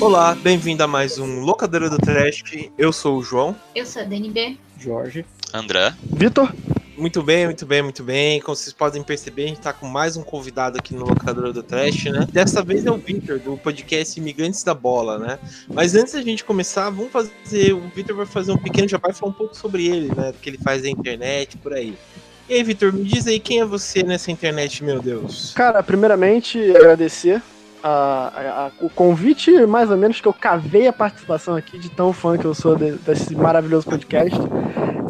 Olá, bem-vindo a mais um Locadora do Trash. Eu sou o João. Eu sou a DNB. Jorge. André. Vitor. Muito bem, muito bem, muito bem. Como vocês podem perceber, a gente tá com mais um convidado aqui no Locadora do Trash, né? Dessa vez é o Vitor, do podcast Imigrantes da Bola, né? Mas antes da gente começar, vamos fazer. O Vitor vai fazer um pequeno jabá e falar um pouco sobre ele, né? Do que ele faz na internet, por aí. E aí, Vitor, me diz aí quem é você nessa internet, meu Deus? Cara, primeiramente, agradecer a- a- o convite, mais ou menos, que eu cavei a participação aqui de tão fã que eu sou de- desse maravilhoso podcast.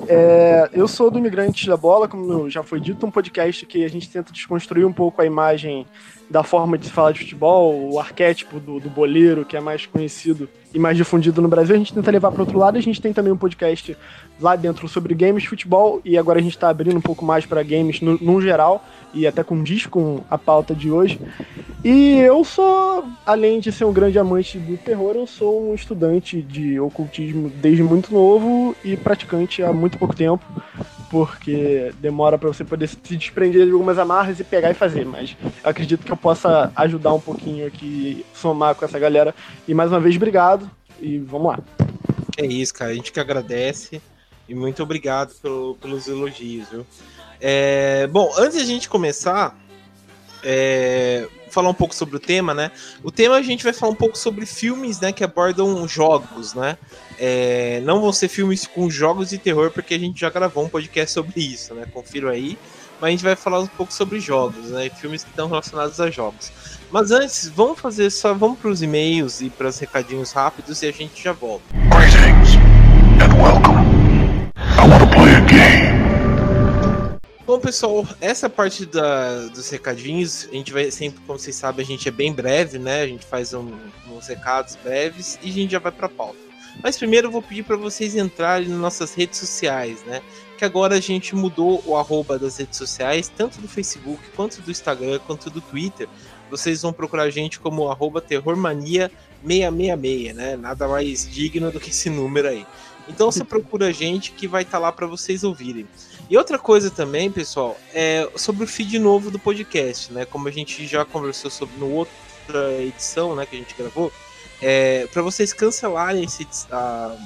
É, eu sou do Imigrantes da Bola, como já foi dito, um podcast que a gente tenta desconstruir um pouco a imagem da forma de falar de futebol, o arquétipo do, do boleiro, que é mais conhecido e mais difundido no Brasil, a gente tenta levar para outro lado. A gente tem também um podcast lá dentro sobre games, futebol, e agora a gente está abrindo um pouco mais para games no, num geral, e até com disco, com a pauta de hoje. E eu sou, além de ser um grande amante do terror, eu sou um estudante de ocultismo desde muito novo e praticante há muito pouco tempo, porque demora para você poder se desprender de algumas amarras e pegar e fazer. Mas eu acredito que eu possa ajudar um pouquinho aqui, somar com essa galera. E mais uma vez, obrigado e vamos lá. É isso, cara. A gente que agradece. E muito obrigado pelo- pelos elogios, viu? É, bom, antes da gente começar, é, falar um pouco sobre o tema, né? O tema a gente vai falar um pouco sobre filmes, né, que abordam jogos, né? É, não vão ser filmes com jogos de terror, porque a gente já gravou um podcast sobre isso, né? Confiro aí. Mas a gente vai falar um pouco sobre jogos, né? Filmes que estão relacionados a jogos. Mas antes, vamos fazer só, vamos para os e-mails e para os recadinhos rápidos e a gente já volta. Greetings Pessoal, essa parte da- dos recadinhos, a gente vai sempre, como vocês sabem, a gente é bem breve, né? A gente faz um- uns recados breves e a gente já vai para pauta. Mas primeiro eu vou pedir para vocês entrarem nas nossas redes sociais, né? Que agora a gente mudou o arroba das redes sociais, tanto do Facebook, quanto do Instagram, quanto do Twitter. Vocês vão procurar a gente como arroba terrormania666, né? Nada mais digno do que esse número aí. Então você procura a gente que vai estar lá para vocês ouvirem. E outra coisa também, pessoal, é sobre o feed novo do podcast, né? Como a gente já conversou sobre no outra edição, né, que a gente gravou, é, para vocês cancelarem esse, a-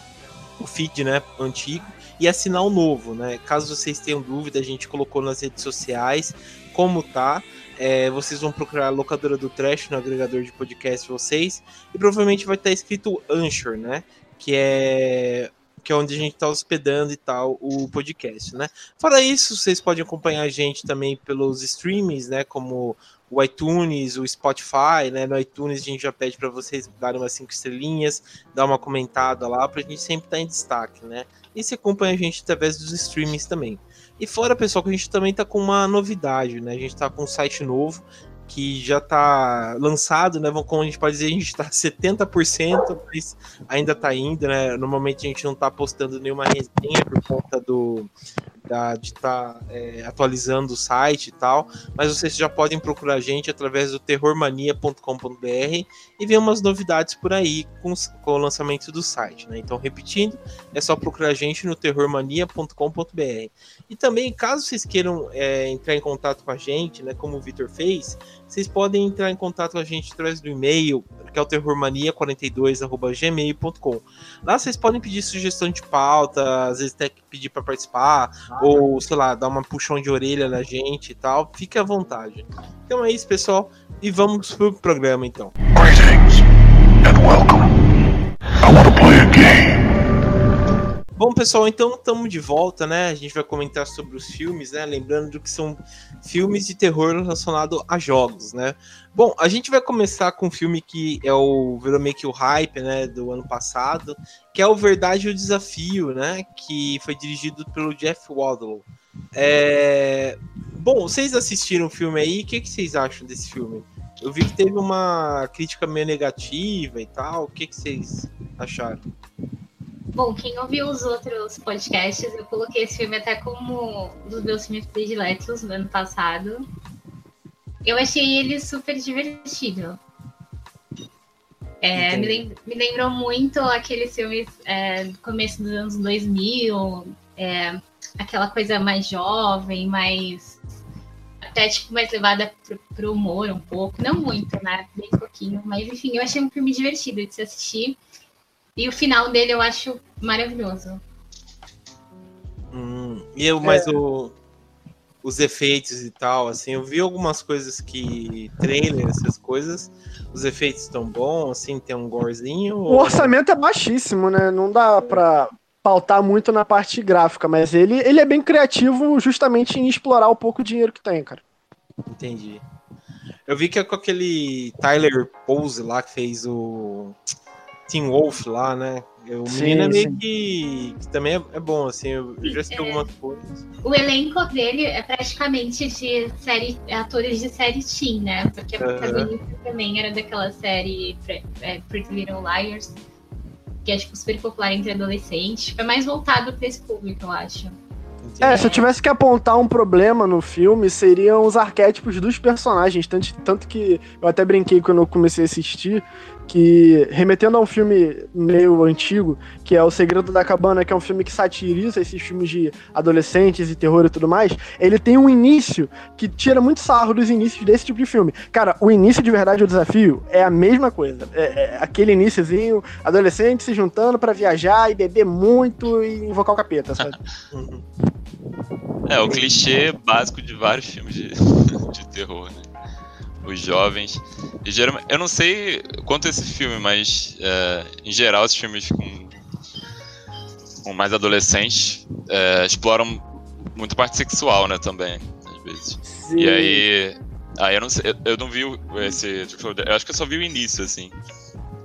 o feed, né, antigo e assinar o novo, né? Caso vocês tenham dúvida, a gente colocou nas redes sociais como tá. É, vocês vão procurar a locadora do Trash no agregador de podcast vocês e provavelmente vai estar escrito Anchor, né? Que é que é onde a gente está hospedando e tal o podcast, né? Fora isso, vocês podem acompanhar a gente também pelos streamings, né? Como o iTunes, o Spotify, né? No iTunes a gente já pede para vocês darem umas cinco estrelinhas, dar uma comentada lá, para a gente sempre estar em destaque, né? E se acompanha a gente através dos streamings também. E fora, pessoal, que a gente também tá com uma novidade, né? A gente tá com um site novo que já tá lançado, né? Como a gente pode dizer, a gente tá 70%, mas ainda tá indo, né? Normalmente a gente não tá postando nenhuma resenha por conta do da, de estar atualizando o site e tal, mas vocês já podem procurar a gente através do terrormania.com.br e ver umas novidades por aí com, com o lançamento do site, né? Então, repetindo, é só procurar a gente no terrormania.com.br. E também, caso vocês queiram é, entrar em contato com a gente, né, como o Vitor fez, vocês podem entrar em contato com a gente através do e-mail, que é o terrormania42@gmail.com. Lá vocês podem pedir sugestão de pauta, às vezes até pedir para participar, ou sei lá, dar uma puxão de orelha na gente e tal. Fique à vontade. Então é isso, pessoal, e vamos pro programa então. Greetings and welcome. I want to. Bom, pessoal, então estamos de volta, né? A gente vai comentar sobre os filmes, né? Lembrando que são filmes de terror relacionados a jogos, né? Bom, a gente vai começar com um filme que é o virou meio que o hype, né, do ano passado, que é o Verdade e o Desafio, né? Que foi dirigido pelo Jeff Wadlow. É... Bom, vocês assistiram o filme aí, o que, que vocês acham desse filme? Eu vi que teve uma crítica meio negativa e tal. O que, que vocês acharam? Bom, quem ouviu os outros podcasts, eu coloquei esse filme até como um dos meus filmes prediletos do ano passado. Eu achei ele super divertido. É, me, lem me, lembrou muito aqueles filmes é, do começo dos anos 2000, é, aquela coisa mais jovem, mais. até tipo mais levada pro, pro humor um pouco. Não muito, né? Bem pouquinho. Mas enfim, eu achei um filme divertido de se assistir. E o final dele eu acho maravilhoso. Hum, e eu, mas é. o, os efeitos e tal, assim, eu vi algumas coisas que. trailer, essas coisas. Os efeitos estão bons, assim, tem um gorezinho. O ou... orçamento é baixíssimo, né? Não dá pra pautar muito na parte gráfica, mas ele, ele é bem criativo justamente em explorar o pouco dinheiro que tem, cara. Entendi. Eu vi que é com aquele Tyler Pose lá que fez o Team Wolf lá, né? O sim, menino é meio que, que, também é, é, bom, assim, eu, já assisti é, algumas coisas. O elenco dele é praticamente de série, atores de série teen, né? Porque a protagonista uh -huh. também era daquela série é, Pretty Little Liars, que é tipo, super popular entre adolescentes. É mais voltado para esse público, eu acho. É, se eu tivesse que apontar um problema no filme, seriam os arquétipos dos personagens. Tanto, tanto que eu até brinquei quando eu comecei a assistir, que remetendo a um filme meio antigo, que é O Segredo da Cabana, que é um filme que satiriza esses filmes de adolescentes e terror e tudo mais, ele tem um início que tira muito sarro dos inícios desse tipo de filme. Cara, o início de verdade do desafio é a mesma coisa. É, é aquele iníciozinho, adolescente se juntando para viajar e beber muito e invocar o capeta, sabe? é, o clichê básico de vários filmes de, de terror, né? Os jovens. E geralmente, eu não sei quanto esse filme, mas é, em geral esses filmes com, com mais adolescentes é, exploram muito parte sexual, né, também, às vezes. Sim. E aí, aí eu não sei, eu, eu não vi esse, eu acho que eu só vi o início, assim.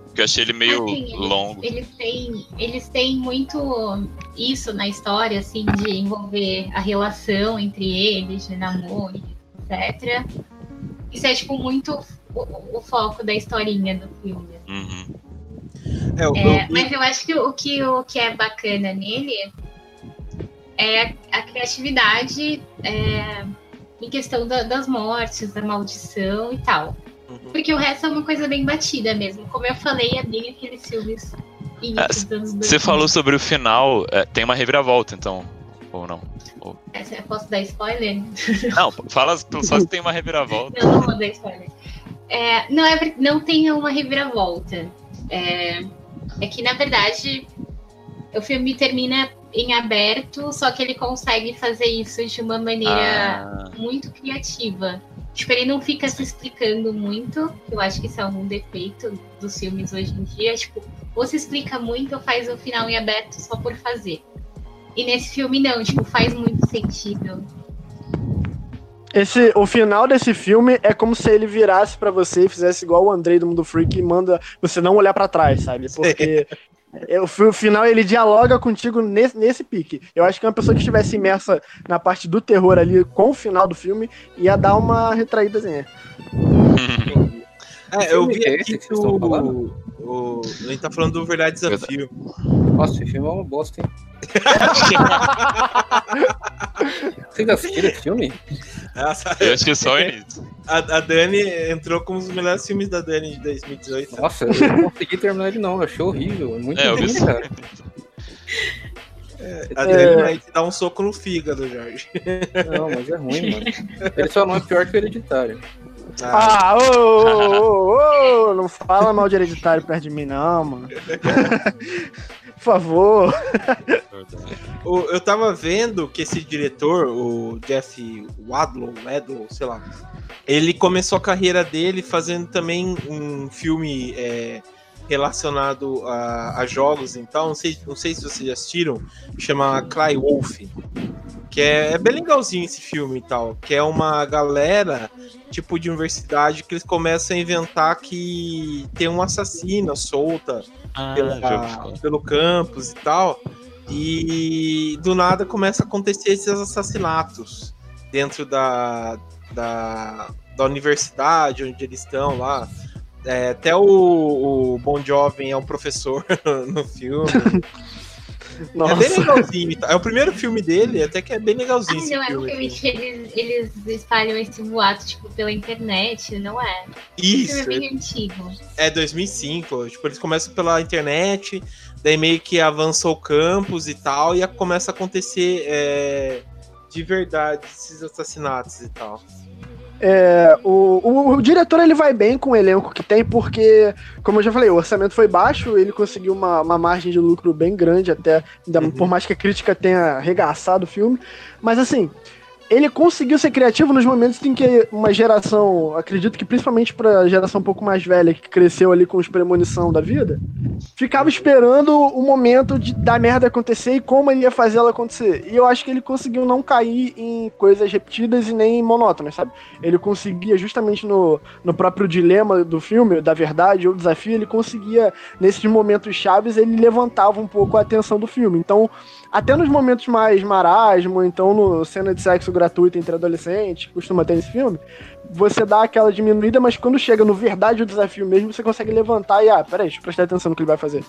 Porque eu achei ele meio assim, longo. Eles, eles, têm, eles têm muito isso na história, assim, de envolver a relação entre eles, de namoro, etc. Isso é, tipo, muito o, o foco da historinha do filme. Uhum. É, eu, é, eu... Mas eu acho que o, que o que é bacana nele é a criatividade é, em questão da, das mortes, da maldição e tal. Uhum. Porque o resto é uma coisa bem batida mesmo. Como eu falei, é bem aqueles filmes. É, você falou sobre o final, é, tem uma reviravolta, então. Ou não? Ou... Essa, posso dar spoiler? Não, fala só se tem uma reviravolta. Não, não vou dar spoiler. É, não, é, não tem uma reviravolta. É, é que, na verdade, o filme termina em aberto, só que ele consegue fazer isso de uma maneira ah. muito criativa. Tipo, ele não fica se explicando muito, eu acho que isso é um defeito dos filmes hoje em dia. Tipo, ou se explica muito ou faz o final em aberto só por fazer. E nesse filme não, tipo, faz muito sentido. Esse, o final desse filme é como se ele virasse para você e fizesse igual o Andrei do Mundo Freak e manda você não olhar para trás, sabe? Porque é, o, o, final ele dialoga contigo nesse, nesse pique. Eu acho que uma pessoa que estivesse imersa na parte do terror ali com o final do filme ia dar uma retraídazinha. é, eu vi aqui que o, o, a gente tá falando do Verdade Desafio. Nossa, esse filme é uma bosta, hein? Vocês assistiram esse filme? Essa, eu acho que só o início. A, a Dani entrou como um dos melhores filmes da Dani de 2018. Nossa, eu não consegui terminar ele não, eu achei horrível. É muito é, ruim, cara. É, a Dani é... vai te dar um soco no fígado, Jorge. Não, mas é ruim, mano. Ele só não é pior que o hereditário. Ah, ô, ô, ô, não fala mal de hereditário perto de mim, não, mano. Por favor. eu tava vendo que esse diretor, o Jeff Wadlow, Wadlow, sei lá, ele começou a carreira dele fazendo também um filme é, relacionado a, a, jogos e tal. Não sei, não sei se vocês já assistiram, chama Cry Wolf. Que é, é, bem legalzinho esse filme e tal. Que é uma galera, tipo de universidade, que eles começam a inventar que tem uma assassina solta ah, pela, pelo campus e tal. E do nada começa a acontecer esses assassinatos. dentro da, da, da universidade onde eles estão lá. É, até o, o Bon Jovem é um professor no filme. Nossa. É bem legalzinho. tá? É o primeiro filme dele, até que é bem legalzinho. Ah, esse não é um filme, filme assim. que eles, eles espalham esse boato, tipo, pela internet, não é? Esse Isso, filme é bem antigo. é 2005. Tipo, eles começam pela internet, daí meio que avança o campus e tal, e começa a acontecer é, de verdade esses assassinatos e tal. É, o, o, o diretor ele vai bem com o elenco que tem, porque, como eu já falei, o orçamento foi baixo, ele conseguiu uma, uma margem de lucro bem grande, até, ainda Uhum. por mais que a crítica tenha arregaçado o filme. Mas assim, ele conseguiu ser criativo nos momentos em que uma geração, acredito que principalmente pra geração um pouco mais velha, que cresceu ali com os premonição da vida, ficava esperando o momento de da merda acontecer e como ele ia fazer ela acontecer. E eu acho que ele conseguiu não cair em coisas repetidas e nem monótonas, sabe? Ele conseguia, justamente no, no próprio dilema do filme, da verdade ou desafio, ele conseguia, nesses momentos chaves, ele levantava um pouco a atenção do filme. Então, até nos momentos mais marasmo, então no cena de sexo gratuito entre adolescentes, costuma ter nesse filme, você dá aquela diminuída, mas quando chega no verdade ou desafio mesmo, você consegue levantar e, ah, peraí, deixa eu prestar atenção no que ele vai fazer.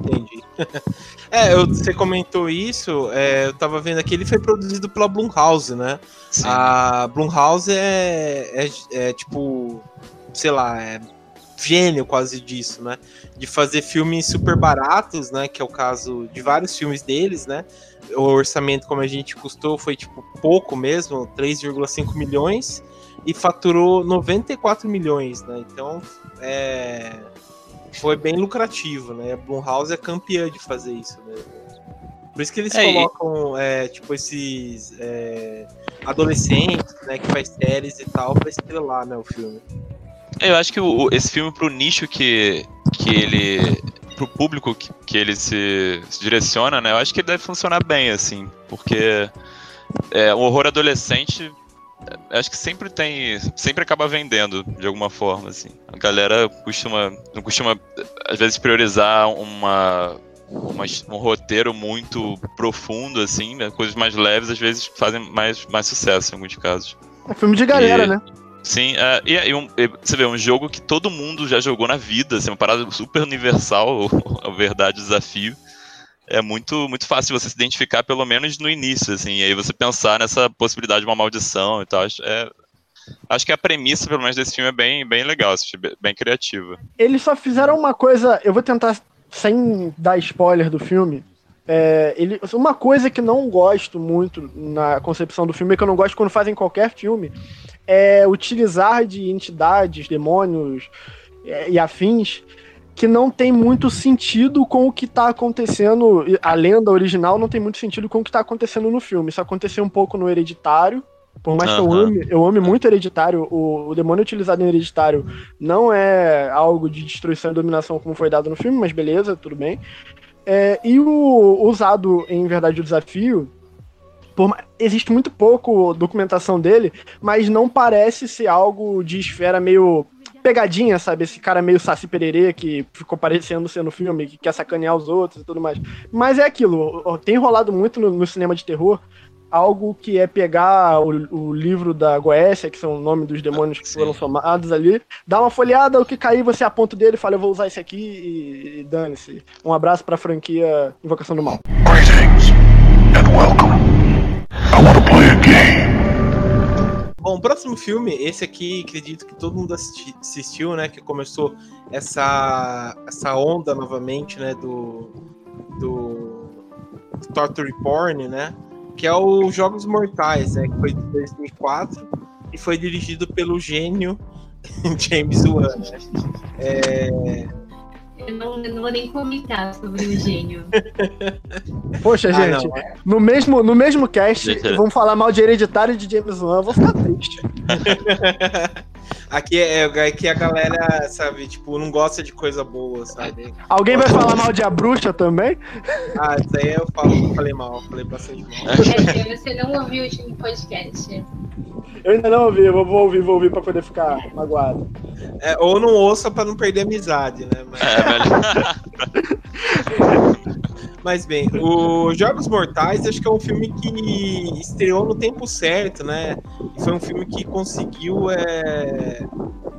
Entendi. é, eu- você comentou isso, é, eu tava vendo aqui, ele foi produzido pela Blumhouse, né? Sim. A Blumhouse é, é, é, tipo, sei lá, é gênio quase disso, né? De fazer filmes super baratos, né? Que é o caso de vários filmes deles, né? O orçamento, como a gente custou, foi tipo pouco mesmo, 3,5 milhões, e faturou 94 milhões, né? Então, é, foi bem lucrativo, né? A Blumhouse é campeã de fazer isso mesmo. Por isso que eles É, colocam, é, tipo, esses é, adolescentes, né, que faz séries e tal, pra estrelar, né, o filme. Eu acho que o- o- esse filme, pro nicho que, que ele. pro público que, que ele se, se direciona, né? Eu acho que ele deve funcionar bem, assim. Porque é, o horror adolescente. é, Acho que sempre tem. Sempre acaba vendendo, de alguma forma, assim. A galera costuma. Não costuma, às vezes, priorizar uma. uma- um roteiro muito profundo, assim, né? coisas mais leves, às vezes fazem mais, mais sucesso em alguns casos. É filme de galera, E- né? Sim, é, e, e um- e você vê, um jogo que todo mundo já jogou na vida, assim, uma parada super universal, a verdade, o desafio. É muito, muito fácil você se identificar, pelo menos no início, assim, e aí você pensar nessa possibilidade de uma maldição e tal. Acho, é- acho que a premissa, pelo menos, desse filme é bem, bem legal, bem criativa. Eles só fizeram uma coisa. Eu vou tentar, sem dar spoiler do filme. É, ele, uma coisa que não gosto muito na concepção do filme, que eu não gosto quando fazem qualquer filme, é utilizar de entidades, demônios é, e afins que não tem muito sentido com o que tá acontecendo. A lenda original não tem muito sentido com o que tá acontecendo no filme. Isso aconteceu um pouco no Hereditário. Por mais que eu ame, eu ame muito Hereditário, o, o demônio utilizado em Hereditário não é algo de destruição e dominação como foi dado no filme, mas beleza, tudo bem. É, e o usado em Verdade o Desafio, por existe muito pouco documentação dele, mas não parece ser algo de esfera meio pegadinha, sabe? Esse cara meio saci pererê que ficou parecendo ser no filme, que quer sacanear os outros e tudo mais. Mas é aquilo, tem rolado muito no, no cinema de terror algo que é pegar o, o livro da Goécia, que são o nome dos demônios que Sim. foram somados ali, dá uma folheada, o que cair você aponta o dedo e fala, eu vou usar esse aqui e, e dane-se. Um abraço pra franquia Invocação do Mal. Greetings and welcome. I want to play a game. Bom, o próximo filme, esse aqui, acredito que todo mundo assisti- assistiu, né? Que começou essa, essa onda novamente, né? Do, do, do Torture Porn, né? Que é o Jogos Mortais, né? Que foi de 2004 e foi dirigido pelo gênio James Wan, né? É, Eu não, eu não vou nem comentar sobre o gênio. Poxa, ah, gente, não, no, mesmo, no mesmo cast, Gente. vamos falar mal de Hereditário e de James Wan, eu vou ficar triste. Aqui é, aqui a galera, sabe, tipo, não gosta de coisa boa, sabe? Alguém vai falar mal de A Bruxa também? Ah, isso aí eu falo, falei mal, falei bastante mal. Dizer, você não ouviu o último podcast. Eu ainda não ouvi, eu vou ouvir, vou ouvir pra poder ficar magoado. É, ou não ouça pra não perder amizade, né? Mas- É, velho. Mas bem, o Jogos Mortais acho que é um filme que estreou no tempo certo, né? E foi um filme que conseguiu, é,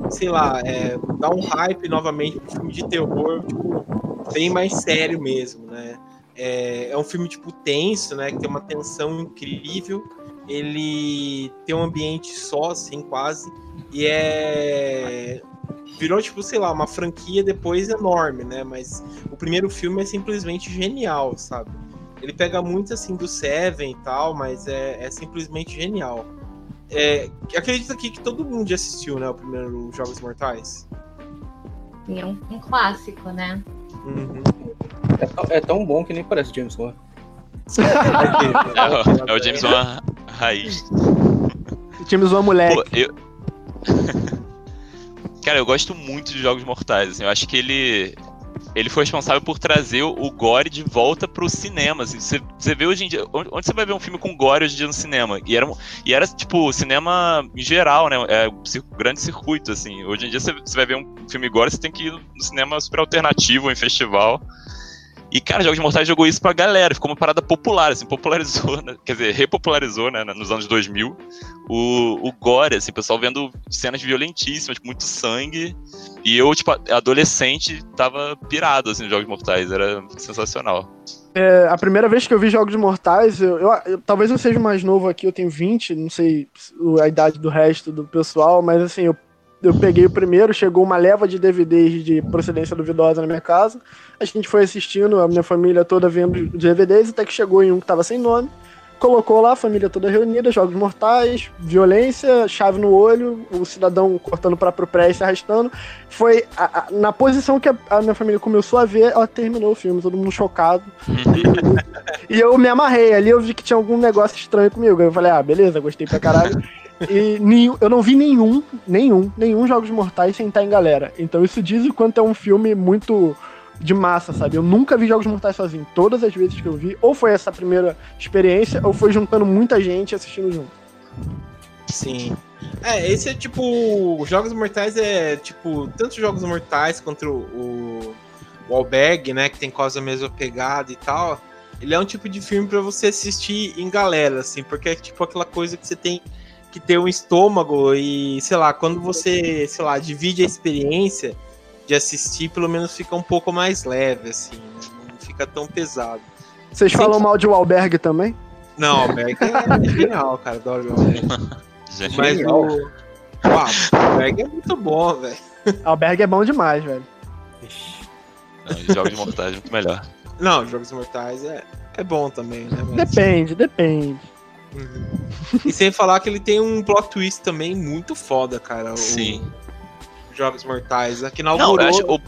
sei lá, é, dar um hype novamente pro filme de terror, tipo, bem mais sério mesmo, né? É, é um filme, tipo, tenso, né? Que tem uma tensão incrível. Ele tem um ambiente só, assim, quase. E é virou, tipo, sei lá, uma franquia depois enorme, né? Mas o primeiro filme é simplesmente genial, sabe? Ele pega muito, assim, do Seven e tal, mas é, é simplesmente genial. É, acredito aqui que todo mundo já assistiu, né? O primeiro Jogos Mortais. É um, um clássico, né? Uhum. É, tão- é tão bom que nem parece James Wan. É, o- é o James Wan raiz. Tínhamos uma moleque. Pô, eu. Cara, eu gosto muito de Jogos Mortais. assim, eu acho que ele. Ele foi responsável por trazer o gore de volta pro cinema. assim. Você, você vê hoje em dia. Onde, você vai ver um filme com gore hoje em dia no cinema? E era, e era tipo, cinema em geral, né? É um grande circuito, assim. Hoje em dia você, você vai ver um filme gore, você tem que ir no cinema super alternativo, em festival. E, cara, Jogos Mortais jogou isso pra galera, ficou uma parada popular, assim, popularizou, né? quer dizer, repopularizou, né, nos anos 2000, o, o gore, assim, o pessoal vendo cenas violentíssimas, muito sangue, e eu, tipo, adolescente, tava pirado, assim, nos Jogos Mortais, era sensacional. É, a primeira vez que eu vi Jogos Mortais, eu, eu- eu- talvez eu seja mais novo aqui, eu tenho 20, não sei a idade do resto do pessoal, mas assim, eu, eu peguei o primeiro, chegou uma leva de DVDs de procedência duvidosa na minha casa, a gente foi assistindo, a minha família toda vendo os DVDs, até que chegou em um que tava sem nome, colocou lá, a família toda reunida, Jogos Mortais, violência, chave no olho, o cidadão cortando o próprio pré e se arrastando, foi a- a- na posição que a, a minha família começou a ver, ela terminou o filme, todo mundo chocado, e eu me amarrei ali, eu vi que tinha algum negócio estranho comigo. Eu falei, ah, beleza, gostei pra caralho. E nenhum, eu não vi nenhum, nenhum, nenhum Jogos Mortais sem estar em galera. Então isso diz o quanto é um filme muito de massa, sabe? Eu nunca vi Jogos Mortais sozinho. Todas as vezes que eu vi, ou foi essa primeira experiência, ou foi juntando muita gente assistindo junto. Sim. É, esse é tipo. os Jogos Mortais é tipo. Tanto Jogos Mortais quanto o, o Albergue, né? Que tem quase a mesma pegada e tal. Ele é um tipo de filme pra você assistir em galera, assim, porque é tipo aquela coisa que você tem que ter um estômago e, sei lá, quando você, sei lá, divide a experiência de assistir, pelo menos fica um pouco mais leve, assim, não fica tão pesado. Vocês Sim. falam mal de Wahlberg também? Não, o Albergue é genial, cara, adoro o Albergue. Gente, Mas Genial. o. O Albergue é muito bom, velho. Alberg é bom demais, velho. não, Jogos Mortais, muito melhor. Não, Jogos Mortais é, é bom também, né? Mas- Depende, depende. Uhum. E sem falar que ele tem um plot twist também muito foda, cara. o Sim. Jogos Mortais. Aqui Não, inaugurou. eu acho, o,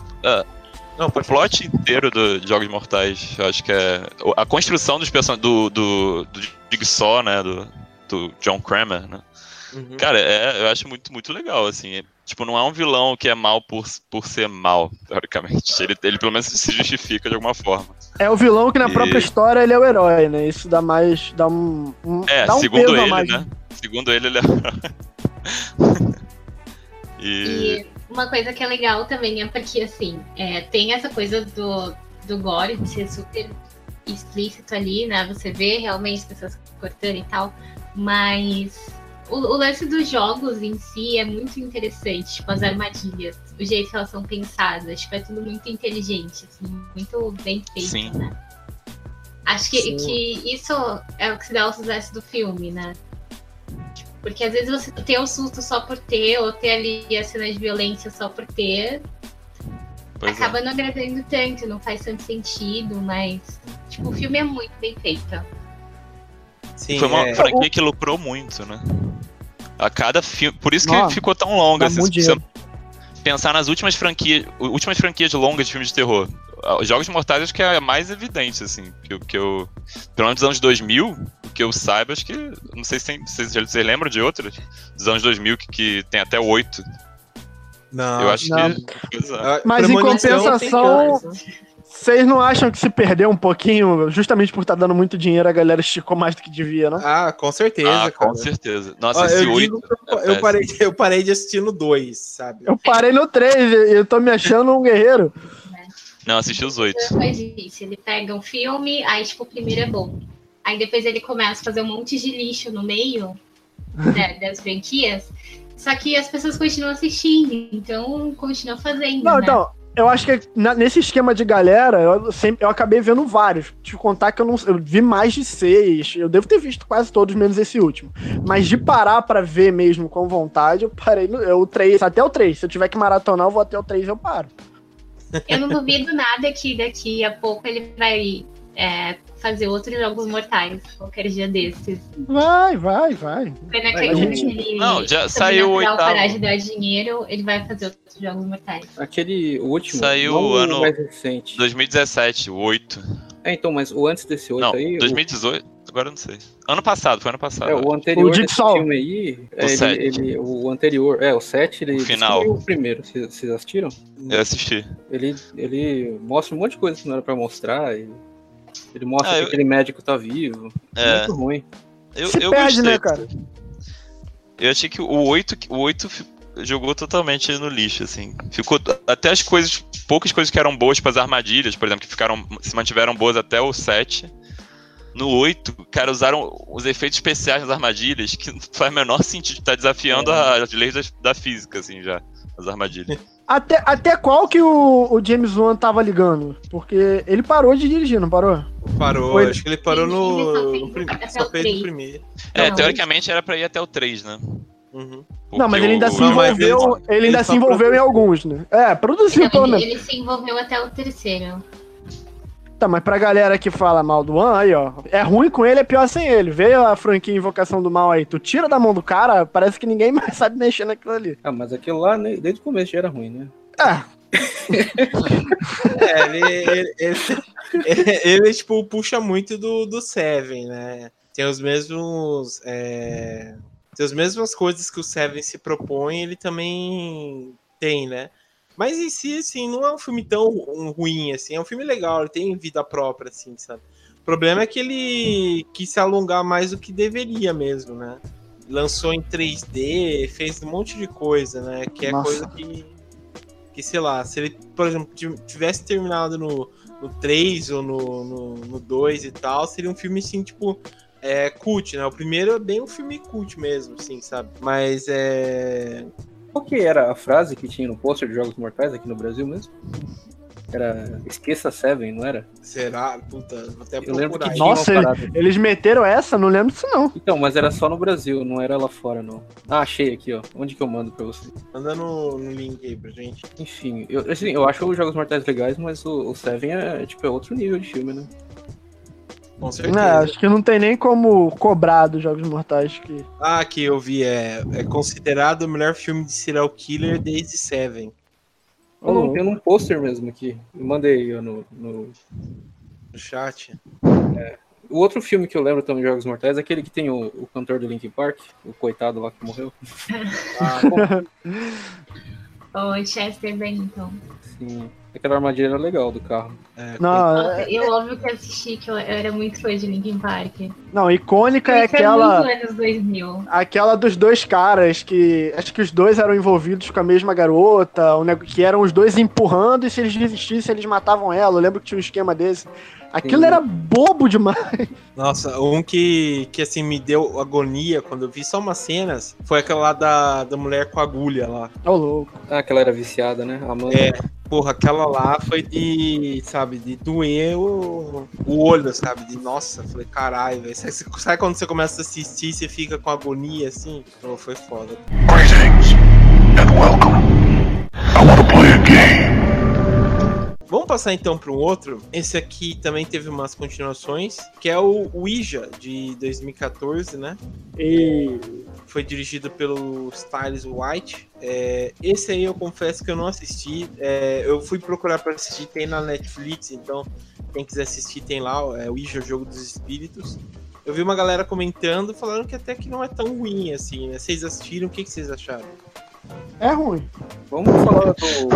Não, O plot inteiro do de Jogos Mortais, eu acho que é. A construção dos personagens. Do, do, do Jigsaw, né? Do, do John Kramer, né? Uhum. Cara, é, eu acho muito, muito legal, assim. Tipo, não é um vilão que é mal por, por ser mal, teoricamente. Ele, ele pelo menos se justifica de alguma forma. É o vilão que na E- própria história ele é o herói, né? Isso dá mais. dá um. um- É, dá um segundo peso a ele, mais. né? Segundo ele, ele é. e. E uma coisa que é legal também é porque, assim, é, tem essa coisa do, do gore, de ser super explícito ali, né? Você vê realmente as pessoas cortando e tal, mas o, o lance dos jogos em si é muito interessante, tipo, as armadilhas, o jeito que elas são pensadas, tipo, é tudo muito inteligente, assim, muito bem feito, Sim. né? Acho que, que isso é o que se dá ao sucesso do filme, né? Porque às vezes você ter o susto só por ter, ou ter ali a cena de violência só por ter, Pois é. acaba não agradando tanto, não faz tanto sentido, mas tipo, o filme é muito bem feito. Sim, Foi uma é. franquia que lucrou muito, né? A cada filme. Por isso que Nossa, ficou tão longa. assim, se você pensar nas últimas franquias. Últimas franquias longas de filmes de terror. Os Jogos Mortais acho que é a mais evidente, assim. Que, eu- que eu. Pelo menos dos anos 2000, o que eu saiba, acho que. Não sei se tem, vocês, vocês lembram de outras? Dos anos 2000, que, que tem até oito. Não, eu acho não. que. É. Mas em compensação- tem que- Vocês não acham que se perdeu um pouquinho, justamente por estar dando muito dinheiro, a galera esticou mais do que devia, não? Ah, com certeza, Ah, cara. com certeza. Nossa, Ó, esse eu, 8. digo que eu, eu parei, eu parei de assistir no 2, sabe? Eu parei no 3 e eu tô me achando um guerreiro. Não, assisti os oito. Ele pega um filme, aí, tipo, o primeiro é bom. Aí depois ele começa a fazer um monte de lixo no meio né, das franquias. Só que as pessoas continuam assistindo, então continua fazendo. Não, né? então, eu acho que na- nesse esquema de galera, eu, sempre, eu acabei vendo vários. Te contar que eu não eu vi mais de seis. Eu devo ter visto quase todos, menos esse último. Mas de parar pra ver mesmo com vontade, eu parei no eu, 3, até o 3. Se eu tiver que maratonar, eu vou até o 3 e eu paro. Eu não duvido nada que daqui a pouco ele vai é, fazer outros jogos mortais, qualquer dia desses. Vai, vai, vai. Pena que Vai, quando gente. ele Não, já saiu o oitavo. parar de dar dinheiro, ele vai fazer outros jogos mortais. Aquele o último. Saiu o ano- mais recente. 2017, o 8. É, então, mas o antes desse outro Não, aí. o- 2018. Agora eu não sei. Ano passado, foi ano passado. É, o anterior O desse filme aí, é, ele, sete. ele- o anterior, é, o 7, ele O final. o primeiro, vocês vocês assistiram? Eu assisti. Ele, ele mostra um monte de coisa que não era pra mostrar, e ele mostra Ah, que eu- aquele médico tá vivo, É, muito ruim. eu, Se eu perde, gostei. né, cara? Eu achei que o 8, o 8 fi- jogou totalmente no lixo, assim. Ficou até as coisas, poucas coisas que eram boas para as armadilhas, por exemplo, que ficaram se mantiveram boas até o 7. No 8, cara, usaram os efeitos especiais nas armadilhas, que não faz o menor sentido, tá desafiando É. as leis da, da física, assim, já, as armadilhas. Até, até qual que o, o James Wan tava ligando? Porque ele parou de dirigir, não parou? Parou, Foi- acho que ele parou Ele no. só fez no prim- até Só o fez três. o primeiro. É, Não. teoricamente era pra ir até o 3, né? Uhum. não, mas ele ainda o- se envolveu. ele- Ele, ainda se envolveu em produziu. alguns, né? É, produziu pelo Não, menos. ele, ele se envolveu até o terceiro. Tá, mas pra galera que fala mal do One, aí, ó. É ruim com ele, é pior sem ele. Veio a franquia Invocação do Mal aí. Tu tira da mão do cara, parece que ninguém mais sabe mexer naquilo ali. Ah, mas aquilo lá, né, desde o começo já era ruim, né? É, É, ele, ele, ele, ele, tipo, puxa muito do, do Seven, né? Tem os mesmos. é, tem as mesmas coisas que o Seven se propõe, ele também tem, né? Mas em si, assim, não é um filme tão ru- ruim, assim. É um filme legal, ele tem vida própria, assim, sabe? O problema é que ele quis se alongar mais do que deveria mesmo, né? Lançou em 3D, fez um monte de coisa, né? Que é Nossa. coisa que, que, sei lá, se ele, por exemplo, ti- tivesse terminado no, no 3 ou no, no, no 2 e tal, seria um filme, assim, tipo, é, cult, né? O primeiro é bem um filme cult mesmo, assim, sabe? Mas é. Qual que era a frase que tinha no pôster de Jogos Mortais aqui no Brasil mesmo? Era esqueça Seven, não era? Será? Puta, vou até Eu lembro que Nossa, uma ele- parada. eles meteram essa? Não lembro disso, não. Então, mas era só no Brasil, não era lá fora, não. Ah, achei aqui, ó. Onde que eu mando pra você? Manda no, no link aí pra gente. Enfim, eu, assim, eu acho os Jogos Mortais legais, mas o, o Seven é, tipo, é outro nível de filme, né? Com É, certeza. acho que não tem nem como cobrar dos Jogos Mortais que. Ah, que eu vi, é, é considerado o melhor filme de serial killer desde Seven. Eu não tenho um pôster mesmo aqui. Eu mandei ó, no, no. No chat. O outro filme que eu lembro também de Jogos Mortais é aquele que tem o, o cantor do Linkin Park, o coitado lá que morreu. Ah, O Chester Bennington. Sim. Aquela armadilha era legal do carro. é, Não, Nossa, é- eu óbvio que assisti, que eu, eu era muito fã de Linkin Park. não, icônica é Isso é aquela. muito anos 2000. Aquela dos dois caras que. Acho que os dois eram envolvidos com a mesma garota, nego- que eram os dois empurrando e se eles desistissem, eles matavam ela. Eu lembro que tinha um esquema desse. Aquilo Sim. era bobo demais. Nossa, um que, que assim me deu agonia quando eu vi só umas cenas foi aquela lá da, da mulher com a agulha lá. Ô, louco. Ah, aquela era viciada, né? A Amanda. É, porra, aquela lá foi de, sabe, de doer o, o olho, sabe? De nossa, falei, caralho, velho. Sabe, sabe quando você começa a assistir e você fica com agonia assim? Pô, foi foda. Greetings and welcome. I want to play a game. Vamos passar então para um outro. Esse aqui também teve umas continuações, que é o Ouija, de 2014, né? E. Foi dirigido pelo Styles White. É, esse aí eu confesso que eu não assisti. É, eu fui procurar para assistir, tem na Netflix, então quem quiser assistir tem lá, é o Ouija, o Jogo dos Espíritos. Eu vi uma galera comentando, falando que até que não é tão ruim assim, né? Vocês assistiram, o que, que vocês acharam? É ruim. Vamos falar do.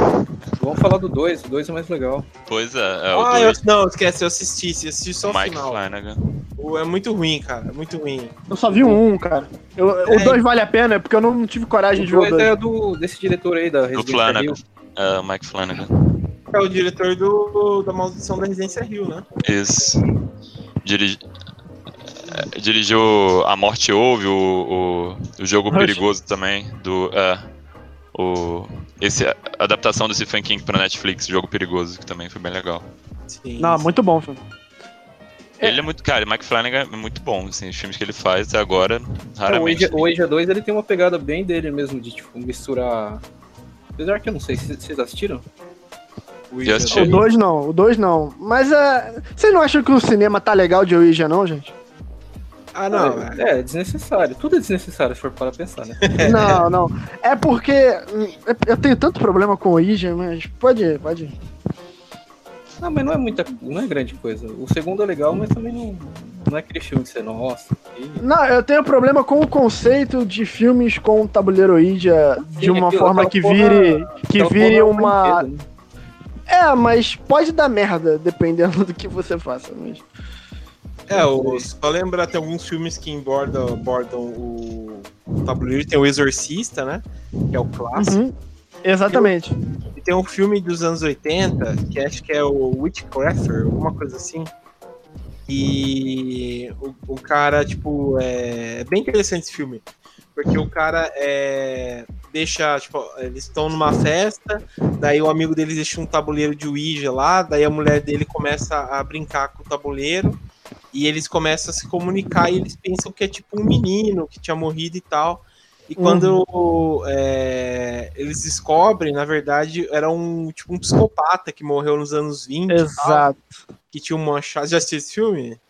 Vamos falar do 2, o 2 é mais legal. Pois é, é o ah, eu, não, esquece, eu assisti, eu assisti só o Mike final. Flanagan. O- É muito ruim, cara, é muito ruim. Eu só vi um, cara. Eu- É. O dois vale a pena, porque eu não tive coragem O de ver o 2 dois. é do, desse diretor aí da Do Residência Flanagan. Rio. É, Mike Flanagan. É o diretor do, da Maldição da Residência Rio, né? Isso. Dirigi... é, Dirigiu A Morte Ouve, o, o, o Jogo Rush. Perigoso também, do. É, o, esse, a adaptação do Stephen King pra Netflix, Jogo Perigoso, que também foi bem legal. Sim. Não, muito bom, filme. Ele é muito. Cara, Mike Flanagan é muito bom, assim, os filmes que ele faz até agora, raramente. O Ouija 2 ele tem uma pegada bem dele mesmo, de tipo, misturar. Apesar que eu não sei, se vocês assistiram? O Já Ouija assisti. O dois. 2 não, o 2 não. Mas é. Vocês não acham que o cinema tá legal de Ouija, não, gente? Ah, não. é. É, é desnecessário. Tudo é desnecessário se for para pensar, né? Não, não. É porque hum, eu tenho tanto problema com Ouija, mas pode ir, pode ir. Não, mas não é muita. Não é grande coisa. O segundo é legal, mas também não, não é aquele filme que você, nossa. que- Não, eu tenho problema com o conceito de filmes com tabuleiro Ouija de Sim, uma aquilo- forma que porra- vire que vire porra é um uma brinquedo, né? É, mas pode dar merda dependendo do que você faça, mas É, o, só lembrar, tem alguns filmes que abordam, abordam o, o tabuleiro. Tem o Exorcista, né? Que é o clássico. Uhum. Exatamente. E tem um filme dos anos 80, que acho que é o Witchcrafter, alguma coisa assim. E o, o cara, tipo, é, é bem interessante esse filme. Porque o cara é, deixa, tipo, eles estão numa festa, daí o amigo deles deixa um tabuleiro de Ouija lá, daí a mulher dele começa a brincar com o tabuleiro, e eles começam a se comunicar e eles pensam que é tipo um menino que tinha morrido e tal. E quando é, eles descobrem, na verdade, era um tipo um psicopata que morreu nos anos 20 e tal, Exato. que tinha uma chave. Já assistiu esse filme?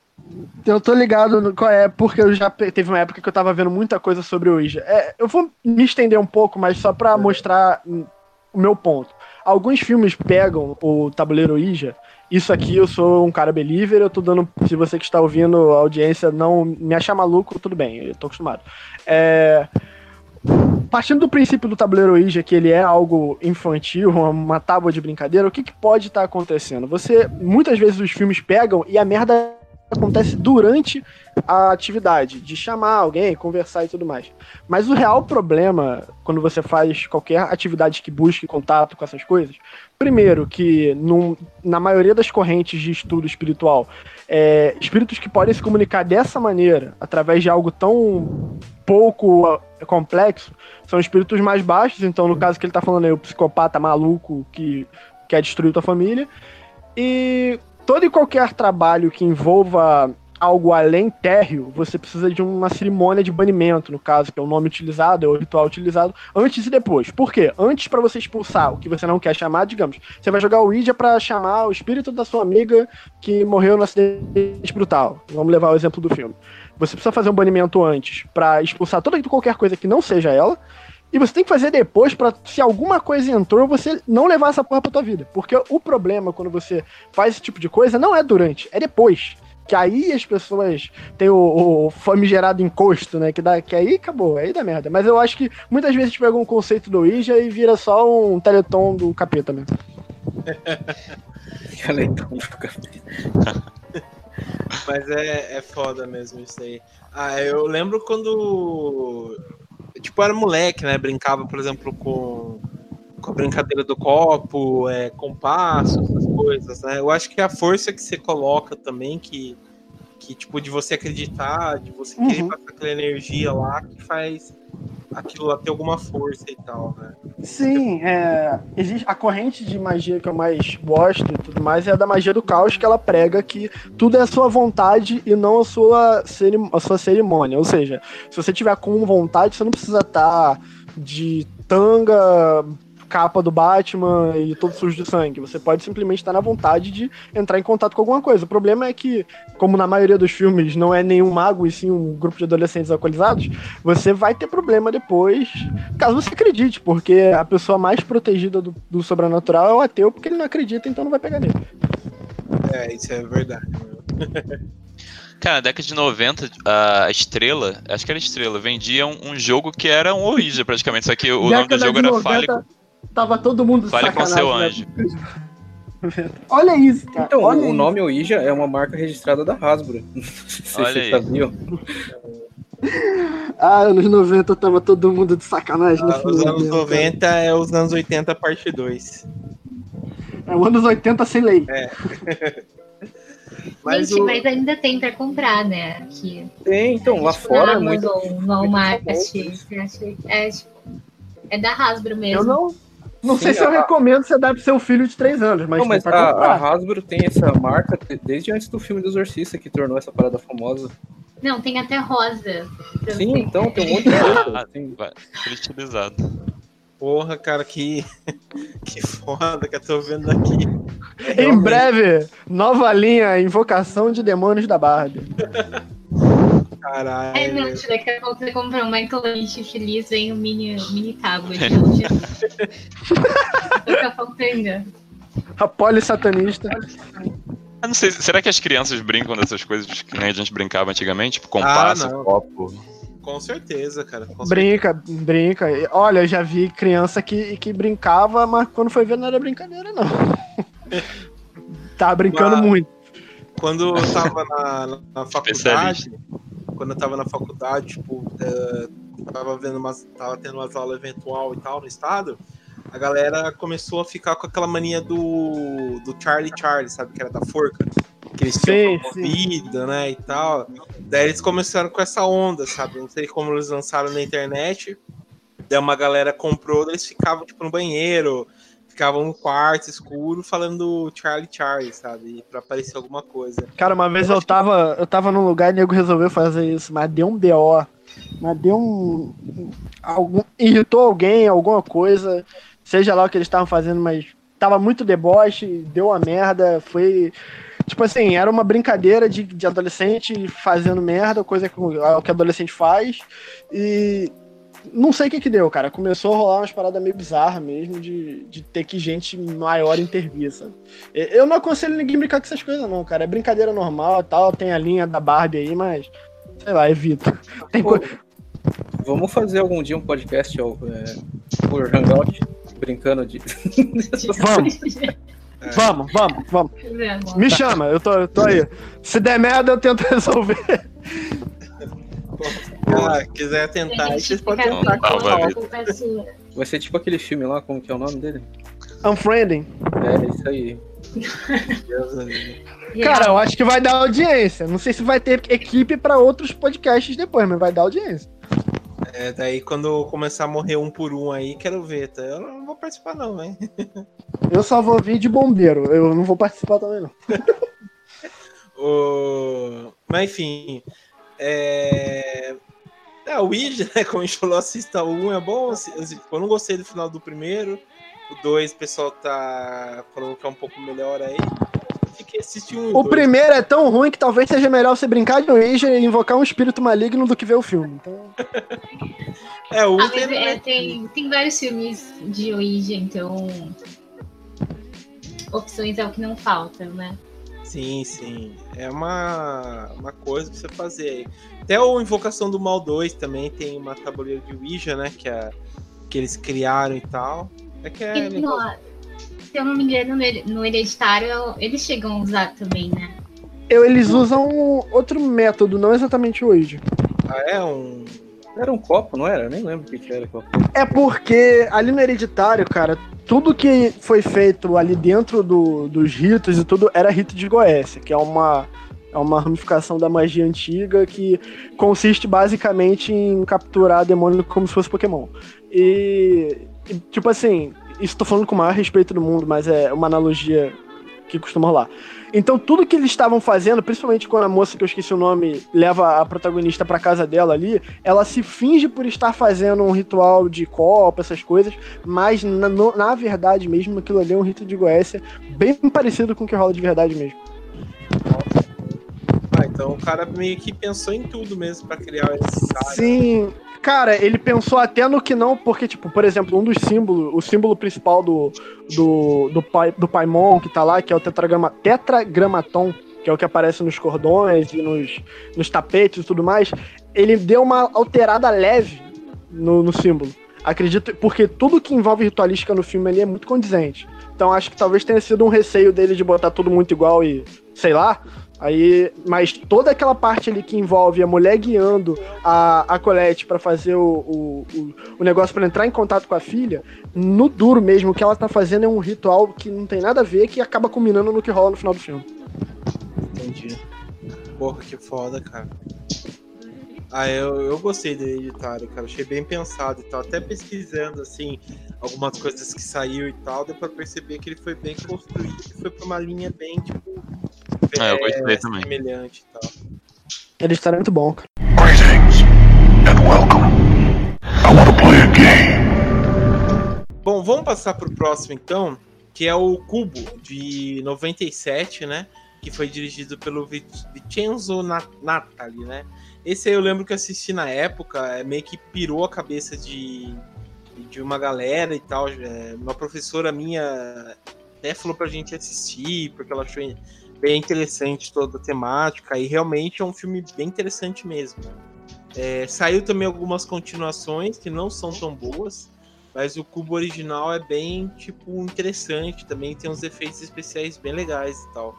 Eu tô ligado no qual é, porque eu já teve uma época que eu tava vendo muita coisa sobre o Ouija. É, eu vou me estender um pouco, mas só pra mostrar hum, o meu ponto. Alguns filmes pegam o tabuleiro Ouija. Isso aqui eu sou um cara believer, eu tô dando. Se você que está ouvindo, a audiência não me achar maluco, tudo bem, eu tô acostumado. É, partindo do princípio do tabuleiro Ouija, que ele é algo infantil, uma, tábua de brincadeira, o que, que pode estar acontecendo? Você, muitas vezes os filmes pegam e a merda acontece durante a atividade, de chamar alguém, conversar e tudo mais. Mas o real problema, quando você faz qualquer atividade que busque contato com essas coisas, primeiro, que num- na maioria das correntes de estudo espiritual, é, espíritos que podem se comunicar dessa maneira, através de algo tão pouco complexo, são espíritos mais baixos, então no caso que ele tá falando aí, o psicopata maluco que quer destruir tua família. E todo e qualquer trabalho que envolva algo além térreo, você precisa de uma cerimônia de banimento, no caso, que é o nome utilizado, é o ritual utilizado, antes e depois. Por quê? Antes, para você expulsar o que você não quer chamar, digamos, você vai jogar o Ouija para chamar o espírito da sua amiga que morreu no acidente brutal. Vamos levar o exemplo do filme. Você precisa fazer um banimento antes para expulsar toda e qualquer coisa que não seja ela. E você tem que fazer depois pra, se alguma coisa entrou, você não levar essa porra pra tua vida. Porque o problema quando você faz esse tipo de coisa não é durante, é depois. Que aí as pessoas têm o, o famigerado encosto, né? Que, dá, que aí acabou, aí dá merda. Mas eu acho que muitas vezes pega um conceito do Ouija e vira só um teleton do capeta mesmo. Aleitão do cabelo. Mas é, é foda mesmo isso aí. Ah, eu lembro quando. Tipo, era moleque, né? Brincava, por exemplo, com, com a brincadeira do copo, é, compasso, essas coisas, né? Eu acho que é a força que você coloca também, que, que tipo, de você acreditar, de você querer Uhum. passar aquela energia lá, que faz aquilo lá ter alguma força e tal, né? Sim, é, existe a corrente de magia que eu mais gosto e tudo mais é a da magia do caos, que ela prega que tudo é a sua vontade e não a sua, cerim- a sua cerimônia. Ou seja, se você tiver com vontade, você não precisa estar de tanga, capa do Batman e todo sujo de sangue. Você pode simplesmente estar na vontade de entrar em contato com alguma coisa. O problema é que, como na maioria dos filmes não é nenhum mago e sim um grupo de adolescentes alcoolizados, você vai ter problema depois, caso você acredite, porque a pessoa mais protegida do, do sobrenatural é o ateu, porque ele não acredita, então não vai pegar nele. É, isso é verdade. Cara, na década de 90, a Estrela, acho que era Estrela, vendia um, um jogo que era um Ouija praticamente, só que o nome do Década jogo era 90, Fale, Tava todo mundo de Fale com sacanagem. seu né? Olha isso, cara. Então, Olha o isso. nome Ouija é uma marca registrada da Hasbro. Não sei se Olha aí. sabiam. Ah, anos 90 tava todo mundo de sacanagem Ah, os anos momento, 90 é os anos 80, parte 2. cara. É o anos 80 sem lei. Mas Gente, o- mas ainda tem pra comprar, né? Aqui. Tem, então, lá Tipo, fora é na muito. Amazon, Walmart, acha- é, tipo, é da Hasbro mesmo. Eu não. Não sei Sim, se eu a- recomendo você dar pro seu filho de 3 anos, mas, Não, mas a, a. Hasbro tem essa marca de- desde antes do filme do Exorcista que tornou essa parada famosa. Não, tem até rosa. Sim, então tem um monte de coisa. Tem- Vai, Estilizado. Porra, cara, que. Que foda que eu tô vendo aqui. Em breve, nova linha Invocação de Demônios da Barbie. Caralho. É inútil, daqui a pouco você compra um Michael Lynch feliz, vem um mini, mini tablet. Fica faltando. A poli satanista. Eu não sei, será que as crianças brincam dessas coisas que nem a gente brincava antigamente? Tipo, Ah, compasso, não. copo. Com certeza, cara. com Brinca, brinca. E, Olha, eu já vi criança que, que brincava, mas quando foi ver não era brincadeira, não. tá brincando Mas- muito. Quando eu tava na, na faculdade. Quando eu tava na faculdade, tipo, eh, tava vendo umas, tava tendo umas aulas eventual e tal no estado, a galera começou a ficar com aquela mania do, do Charlie Charlie, sabe, que era da forca, que eles tinham vida, né, e tal. Daí eles começaram com essa onda, sabe, não sei como eles lançaram na internet, daí uma galera comprou, eles ficavam, tipo, no banheiro, ficavam no quarto escuro falando do Charlie Charlie, sabe? Pra aparecer alguma coisa. Cara, uma vez eu tava, eu tava num lugar e o nego resolveu fazer isso, mas deu um BO. Mas deu um. Algum, irritou alguém, alguma coisa. Seja lá o que eles estavam fazendo, mas tava muito deboche, deu uma merda. Foi. Tipo assim, era uma brincadeira de, de adolescente fazendo merda, coisa que o que adolescente faz. E não sei o que que deu, cara. Começou a rolar umas paradas meio bizarras mesmo, de, de ter que gente maior intervir, sabe? Eu não aconselho ninguém brincar com essas coisas, não, cara. É brincadeira normal e tal, tem a linha da Barbie aí, mas. Sei lá, evita. Tem Pô, co... Vamos fazer algum dia um podcast ó, é, por Hangout, brincando de. Vamos, vamos, vamos, vamos. Vamos. Me chama, eu tô, eu tô aí. Se der merda, eu tento resolver. Ah, quiser tentar, aí vocês podem tentar. Com vai a ver. culpa é sua. Vai ser tipo aquele filme lá, como que é o nome dele? Unfriending. É, isso aí. Cara, eu acho que vai dar audiência. Não sei se vai ter equipe pra outros podcasts depois, mas vai dar audiência. É, daí quando começar a morrer um por um aí, quero ver, tá? Eu não vou participar não, hein? Eu só vou vir de bombeiro. Eu não vou participar também, não. O... Mas enfim, é... é... o Ouija, né, como a gente falou, assista o 1, é bom. assi- assi- Eu não gostei do final do primeiro. O 2, o pessoal tá falando que é um pouco melhor aí. Fiquei assistindo um O dois. primeiro é tão ruim que talvez seja melhor você brincar de Ouija e invocar um espírito maligno do que ver o filme. Então, É, o Ah, 1 mas tem... é, tem, tem vários filmes de Ouija, então. Opções é o que não falta, né? Sim, sim. É uma, uma coisa pra você fazer aí. Até o Invocação do Mal 2 também tem uma tabuleira de Ouija, né? Que, é, que eles criaram e tal. É que é. E legal. no- se eu não me engano, no- no Hereditário, eles chegam a usar também, né? eu, eles usam outro método, não exatamente o Ouija. Ah, é um. Era um copo, não era? Eu nem lembro o que, que era. Copo. É porque ali no Hereditário, cara, tudo que foi feito ali dentro do- dos ritos e tudo era rito de Goécia, que é uma, é uma ramificação da magia antiga que consiste basicamente em capturar demônio como se fosse Pokémon. E, e, tipo assim, isso tô falando com o maior respeito do mundo, mas é uma analogia que costuma rolar. Então, tudo que eles estavam fazendo, principalmente quando a moça que eu esqueci o nome leva a protagonista pra casa dela ali, ela se finge por estar fazendo um ritual de copa, essas coisas, mas na, na verdade mesmo, aquilo ali é um rito de Goécia bem parecido com o que rola de verdade mesmo. Ah, então o cara meio que pensou em tudo mesmo pra criar esse cara. Sim, cara, ele pensou até no que não, porque, tipo, por exemplo, um dos símbolos, o símbolo principal do, do, do, pai, do Paimon que tá lá, que é o tetragrama, tetragramaton, que é o que aparece nos cordões e nos, nos tapetes e tudo mais, ele deu uma alterada leve no, no símbolo. Acredito, porque tudo que envolve ritualística no filme ali é muito condizente. Então acho que talvez tenha sido um receio dele de botar tudo muito igual e, sei lá, Aí, mas toda aquela parte ali que envolve a mulher guiando a, a Colette para fazer o, o, o, o negócio para entrar em contato com a filha, no duro mesmo, o que ela tá fazendo é um ritual que não tem nada a ver, que acaba culminando no que rola no final do filme. Entendi. Porra, que foda, cara. Ah, eu, eu gostei do Hereditário, cara. Achei bem pensado e tal. Até pesquisando, assim, algumas coisas que saiu e tal, deu pra perceber que ele foi bem construído foi pra uma linha bem, tipo. É, eu gostei também. Semelhante e tal. Hereditário é muito bom, cara. Greetings and welcome. I want to play a game. Bom, vamos passar pro próximo então, que é o Cubo, de 97, né? Que foi dirigido pelo Vi- Vincenzo Na- Natali, né? Esse aí eu lembro que eu assisti na época, é, meio que pirou a cabeça de, de uma galera e tal. é, Uma professora minha até falou pra gente assistir, porque ela achou bem interessante toda a temática, e realmente é um filme bem interessante mesmo. É, saiu também algumas continuações que não são tão boas, mas o cubo original é bem, tipo, interessante. Também tem uns efeitos especiais bem legais e tal.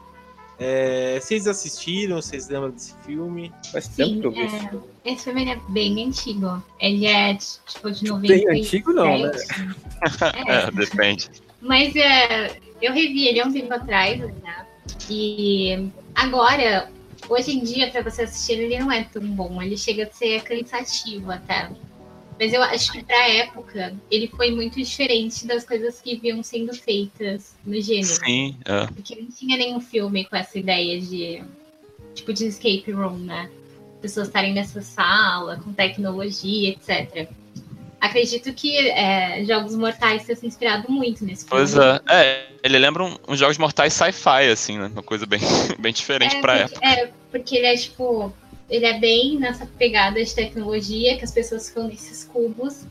É, vocês assistiram? Vocês lembram desse filme? Faz tempo Sim, que eu vi esse é, filme. esse filme é bem antigo. Ele é tipo de 90. Bem antigo não, né? É, depende. Mas é, eu revi ele há um tempo atrás, né? E agora, hoje em dia, pra você assistir, ele não é tão bom. Ele chega a ser cansativo até. Mas eu acho que pra época, ele foi muito diferente das coisas que vinham sendo feitas no gênero. Sim, é. Porque não tinha nenhum filme com essa ideia de tipo de escape room, né? Pessoas estarem nessa sala, com tecnologia, etc. Acredito que é, Jogos Mortais tenha se inspirado muito nesse filme. Pois é. É, ele lembra um- uns jogos mortais sci-fi, assim, né? Uma coisa bem, bem diferente É, pra porque, época. é, porque ele é tipo. Ele é bem nessa pegada de tecnologia, que as pessoas ficam nesses cubos,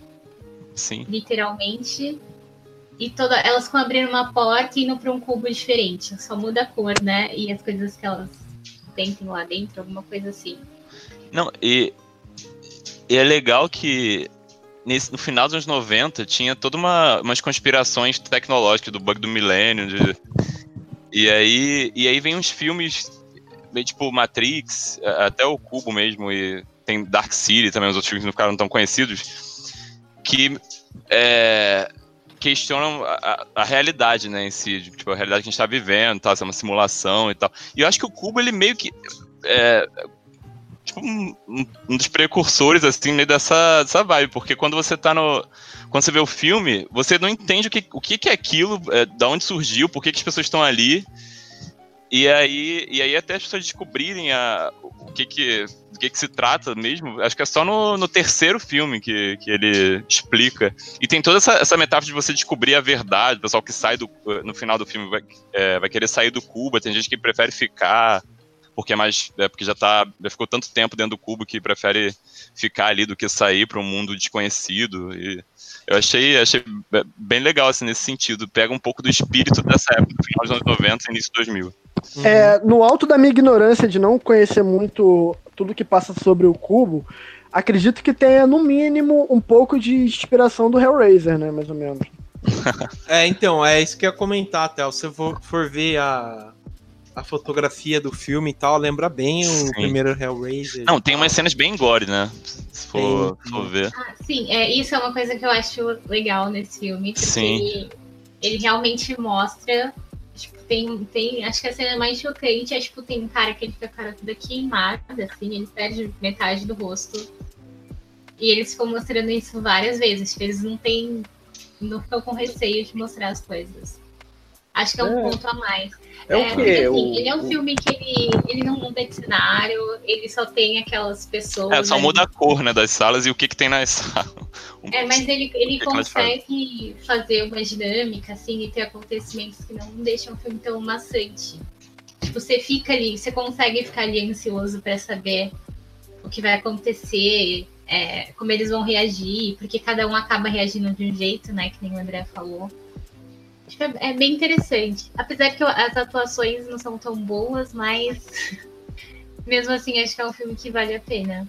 Sim. literalmente. E toda, elas ficam abrindo uma porta e indo pra um cubo diferente. Só muda a cor, né? E as coisas que elas tentem lá dentro, alguma coisa assim. Não, e, e é legal que nesse, no final dos anos 90 tinha toda uma umas conspirações tecnológicas do bug do milênio. de- e, aí, e aí vem uns filmes bem tipo Matrix, até o Cubo mesmo, e tem Dark City também, os outros filmes não ficaram tão conhecidos, que é, questionam a, a- realidade, né, em si, tipo, a realidade que a gente tá vivendo, tá, se é uma simulação e tal. E eu acho que o Cubo, ele meio que é, tipo, um, um- dos precursores, assim, meio dessa, dessa vibe, porque quando você tá no. Quando você vê o filme, você não entende o que, o que, que é aquilo, é, da onde surgiu, por que, que as pessoas estão ali. E aí, e aí até as pessoas descobrirem a, o que que, do que que se trata mesmo, acho que é só no, no terceiro filme que, que ele explica. E tem toda essa, essa metáfora de você descobrir a verdade, o pessoal que sai do, no final do filme vai, é, vai querer sair do Cuba, tem gente que prefere ficar porque é mais é, porque já tá já ficou tanto tempo dentro do cubo que prefere ficar ali do que sair para um mundo desconhecido e eu achei achei be- bem legal assim nesse sentido pega um pouco do espírito dessa época do final dos anos 90 e início de 2000 É, no alto da minha ignorância de não conhecer muito tudo que passa sobre o cubo, acredito que tenha, no mínimo, um pouco de inspiração do Hellraiser, né? Mais ou menos. É, então, é isso que eu ia comentar, até. Se você for, for ver a, a fotografia do filme e tal, lembra bem Sim. o primeiro Hellraiser. não tem umas cenas bem gore né se for, Sim. for ver Ah, sim, é, isso é uma coisa que eu acho legal nesse filme. Porque Sim. Ele, ele realmente mostra. Tipo, tem, tem. Acho que a cena mais chocante é, tipo, tem um cara que ele fica com a cara toda queimada, assim, ele perde metade do rosto. E eles ficam mostrando isso várias vezes. Tipo, eles não têm. Não ficam com receio de mostrar as coisas. Acho que é um É. ponto a mais. É o porque, quê? assim, O- ele é um o- filme que ele, ele não muda de cenário, ele só tem aquelas pessoas. é, só ali. muda a cor né das salas e o que que tem nas salas Um- É, mas ele, ele que que consegue fazer uma dinâmica, assim, e ter acontecimentos que não deixam o filme tão maçante. Tipo, você fica ali, você consegue ficar ali ansioso pra saber o que vai acontecer, é, como eles vão reagir, porque cada um acaba reagindo de um jeito, né, que nem o André falou. Acho que é, é bem interessante. Apesar que eu- as atuações não são tão boas, mas mesmo assim acho que é um filme que vale a pena.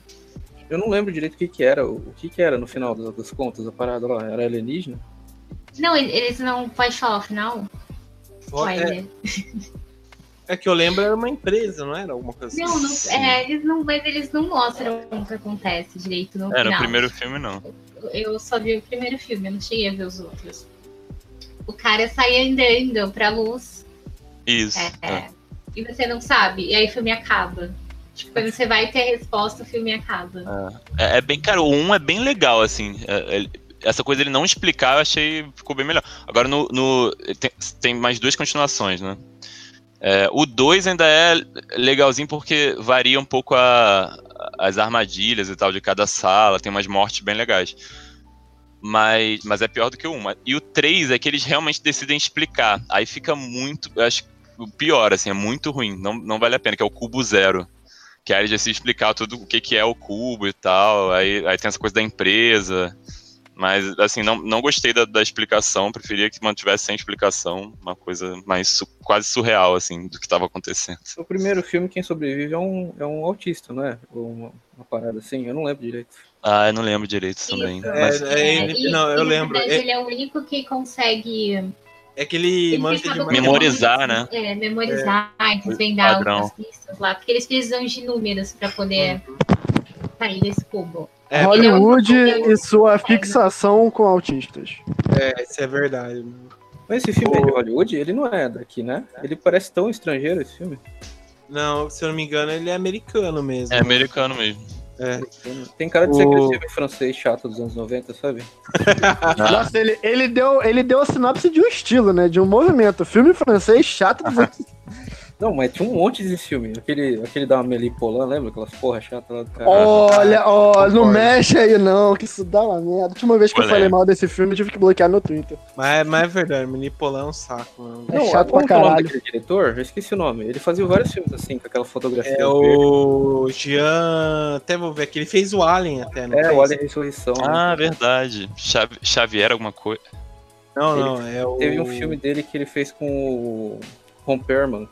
Eu não lembro direito o que que era, o o que que era no final das, contas, a parada lá, era alienígena? Não, eles não pode falar o final? Ó, é. É que eu lembro era uma empresa, não era alguma coisa Não, não assim? é, eles não, mas eles não mostram o que acontece direito no É, no final. primeiro filme não. Eu só vi o primeiro filme, eu não cheguei a ver os outros. O cara sai andando pra luz Isso. é, é. e você não sabe, e aí o filme acaba. Tipo, quando você vai ter a resposta, o filme acaba. É, é bem, cara, o 1 é bem legal, assim. É, é, essa coisa ele não explicar, eu achei ficou bem melhor. Agora no. no- tem, tem mais duas continuações, né? É, o 2 ainda é legalzinho porque varia um pouco a- as armadilhas e tal de cada sala, tem umas mortes bem legais. Mas, mas é pior do que o 1. E o 3 é que eles realmente decidem explicar. Aí fica muito. Acho o pior, assim, é muito ruim. Não, não vale a pena, que é o cubo zero. Que aí eles decidem explicar tudo o que, que é o cubo e tal. Aí, aí tem essa coisa da empresa. Mas, assim, não, não gostei da, da explicação. Preferia que mantivesse sem explicação. Uma coisa mais su- quase surreal, assim, do que estava acontecendo. No primeiro filme, quem sobrevive é um, é um autista, é? Uma, uma parada assim, eu não lembro direito. Ah, eu não lembro direito também. É, Mas, é, ele- e- não, eu lembro. verdade, É, ele é o único que consegue é que ele Ele manja demais. Memorizar, né? É, memorizar, desvendar padrão. algumas pistas lá, porque eles precisam de números para poder sair desse cubo. É, Hollywood é um- e sua fixação com autistas. é, isso é verdade. mano. Mas esse filme é de Hollywood, ele não é daqui, né? Ele parece tão estrangeiro, esse filme. Não, se eu não me engano, ele é americano mesmo. é americano mesmo. É. Tem cara de ser O- aquele filme francês chato dos anos 90, sabe? Nossa, ele, ele, deu, ele deu a sinopse de um estilo, né? De um movimento. Filme francês chato dos anos Não, mas tinha um monte de filme. Aquele, aquele da Amélie Polan, lembra? Aquelas porra chata lá do cara. Olha, ó, não Concordo. mexe aí não, que isso dá uma merda. A última vez que eu falei mal desse filme, eu tive que bloquear no Twitter. Mas, mas é verdade, Manipular é um saco, mano. é chato como pra que é o nome caralho. daquele diretor? Eu esqueci o nome. Ele fazia vários filmes assim, com aquela fotografia. É verde. o Jean. Até vou ver aqui. Ele fez o Alien até, não É, fez? o Alien Ressurreição. né? Ah, verdade. Xavi- Xavier, alguma coisa. Não, não, é o. Teve um filme dele que ele fez com o Ron Perlman.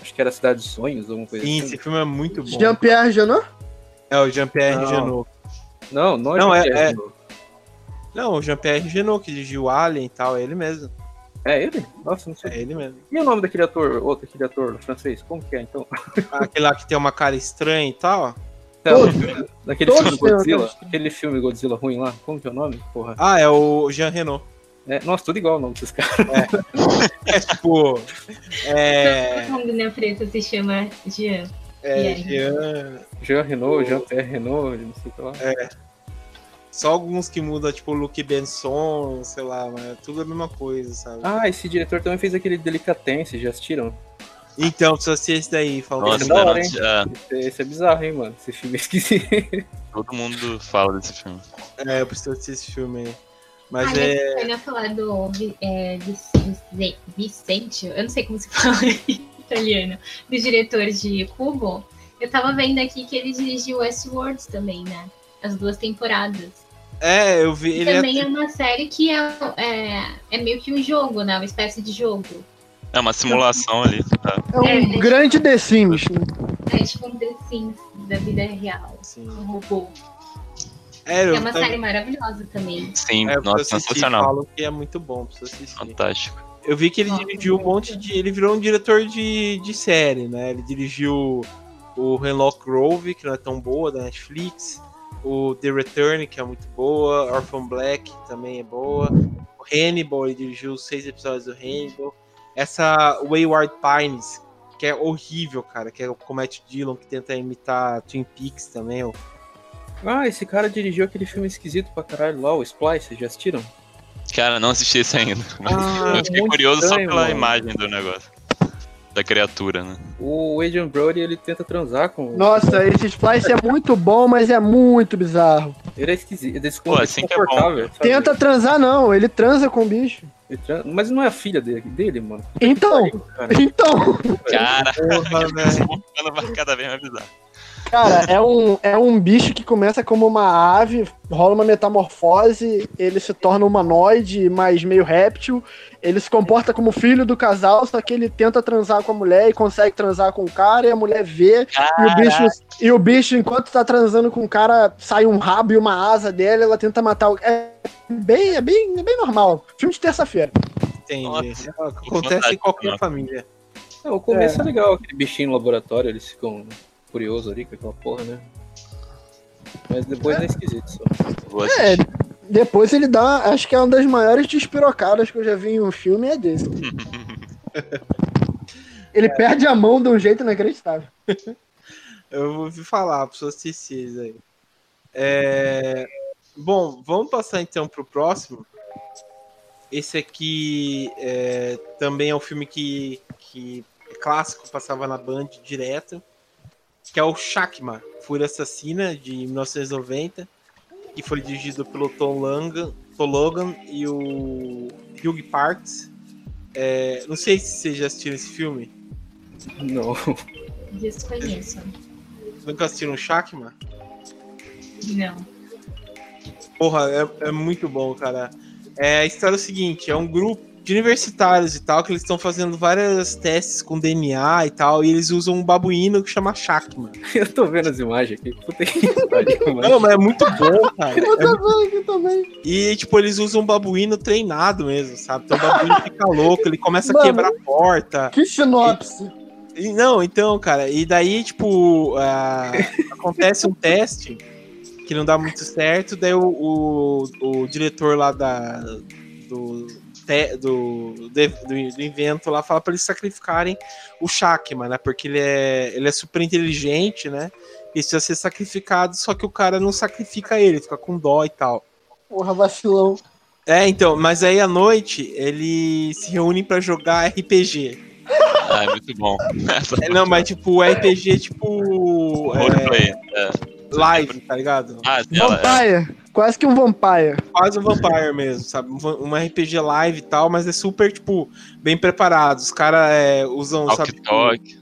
Acho que era Cidade dos Sonhos, alguma coisa Sim, assim. esse filme é muito bom. Jean-Pierre Janot? É o Jean-Pierre. Genot. Não, não é Não, é- Jean-Pierre é- Jeunet. Não, o Jean-Pierre Genot, que dirigiu o Alien e tal, é ele mesmo. É ele? Nossa, não sei. É ele mesmo. E o nome daquele ator, outro aquele ator francês? Como que é, então? Aquele lá que tem uma cara estranha e tal. Não, daquele todos filme Godzilla, cara aquele filme Godzilla ruim lá, como que é o nome? Porra. Ah, é o Jean Renault. É, nossa, tudo igual o nome desses caras. É tipo. É. Todo mundo na preta se chama Jean. É? Jean. Jean Renault, Jean-Pierre Renault, não sei o que lá. Só alguns que mudam, tipo Luke Benson, sei lá, mas é tudo a mesma coisa, sabe? Ah, esse diretor também fez aquele Delicatessen, já assistiram? Então, precisa assistir esse daí, falou. Nossa, é da hora, hein? Esse, esse é bizarro, hein, mano? Esse filme é esquisito. todo mundo fala desse filme. É, eu preciso assistir esse filme aí. Mas ah, é. eu ia falar do é, Vic- Vic- Vicente, eu não sei como se fala em italiano, do diretor de Cubo. Eu tava vendo aqui que ele dirigiu Westworld também, né? As duas temporadas. É, eu vi. Ele também é... é uma série que é, é, é meio que um jogo, né? Uma espécie de jogo. É uma simulação ali. tá? É um É, grande The Sims. né? É tipo um The Sims da vida real. Sim. Um robô. É, é uma tava- série maravilhosa também. Sim, é, nossa, sensacional. Falam que é muito bom, preciso assistir. Fantástico. Eu vi que ele Nossa, dirigiu um monte de. Ele virou um diretor de, de série, né? Ele dirigiu o Hemlock Grove, que não é tão boa, da Netflix. O The Return, que é muito boa. Orphan Black, que também é boa. O Hannibal, ele dirigiu seis episódios do Hannibal. Essa Wayward Pines, que é horrível, cara. Que é com o Matt Dillon, que tenta imitar Twin Peaks também. ó. Ah, esse cara dirigiu aquele filme esquisito pra caralho lá, o Splice, já assistiram? Cara, não assisti esse ainda. Mas Ah, eu fiquei curioso só estranho, pela mano. imagem do negócio. Da criatura, né? O Adrian Brody, ele tenta transar com... Nossa, esse Splice é muito bom, mas é muito bizarro. Ele é esquisito, ele é Pô, assim que é bom. Tenta transar, não, ele transa com o bicho. Mas não é a filha dele, dele mano. Então, Cara. então, Cara, Porra, cada vez mais bizarro. Cara, é um, é um bicho que começa como uma ave, rola uma metamorfose, ele se torna humanoide, mas meio réptil. Ele se comporta como filho do casal, só que ele tenta transar com a mulher e consegue transar com o cara, e a mulher vê, e o bicho, e o bicho, enquanto tá transando com o cara, sai um rabo e uma asa dele, ela tenta matar o. É bem, é bem, é bem normal. Filme de terça-feira. Entendi. Acontece em qualquer família. É, o começo é. legal, aquele bichinho no laboratório, eles ficam curiosos ali com aquela porra, né? Mas depois é, esquisito só. É, assistir. depois ele dá. Acho que é uma das maiores despirocadas que eu já vi em um filme é desse. Ele perde a mão de um jeito inacreditável. Eu vou ouvir falar para vocês aí. É, Bom, vamos passar então pro próximo. Esse aqui é, também é um filme que, que é clássico, passava na Band direto, que é o Shakma, Fúria Assassina, de 1990, que foi dirigido pelo Tom, Langan, Tom Logan e o Hugh Parks. É, não sei se vocês já assistiram esse filme. Não. Desconheço. Nunca assistiram o Shakma? Não. Porra, é, é muito bom, cara. É, a história é o seguinte: é um grupo de universitários e tal, que eles estão fazendo vários testes com DNA e tal, e eles usam um babuíno que chama Shakma. Eu tô vendo as imagens aqui. Puta que pariu, mano. Não, mas é muito bom, cara. Eu É também, aqui também. E, tipo, eles usam um babuíno treinado mesmo, sabe? Então o babuíno fica louco, ele começa a Mano. quebrar a porta. Que sinopse. E, não, então, cara, e daí, tipo, ah, acontece um teste que não dá muito certo, daí o, o, o diretor lá da, do, te- do, de- do, do invento lá fala pra eles sacrificarem o Shakma, né? Porque ele é, ele é super inteligente, né? E precisa ser sacrificado, só que o cara não sacrifica ele, fica com dó e tal. Porra, vacilão. É, então, mas aí à noite eles se reúnem pra jogar RPG. Ah, é muito bom. É, não, mas tipo, RPG tipo. é, Roleplay. É. live, tá ligado? Ah, ela, é. Vampire. Quase que um vampire. Quase um Vampire mesmo, sabe? Um RPG live e tal, mas é super, tipo, bem preparado. Os caras usam, sabe? Walk Talk.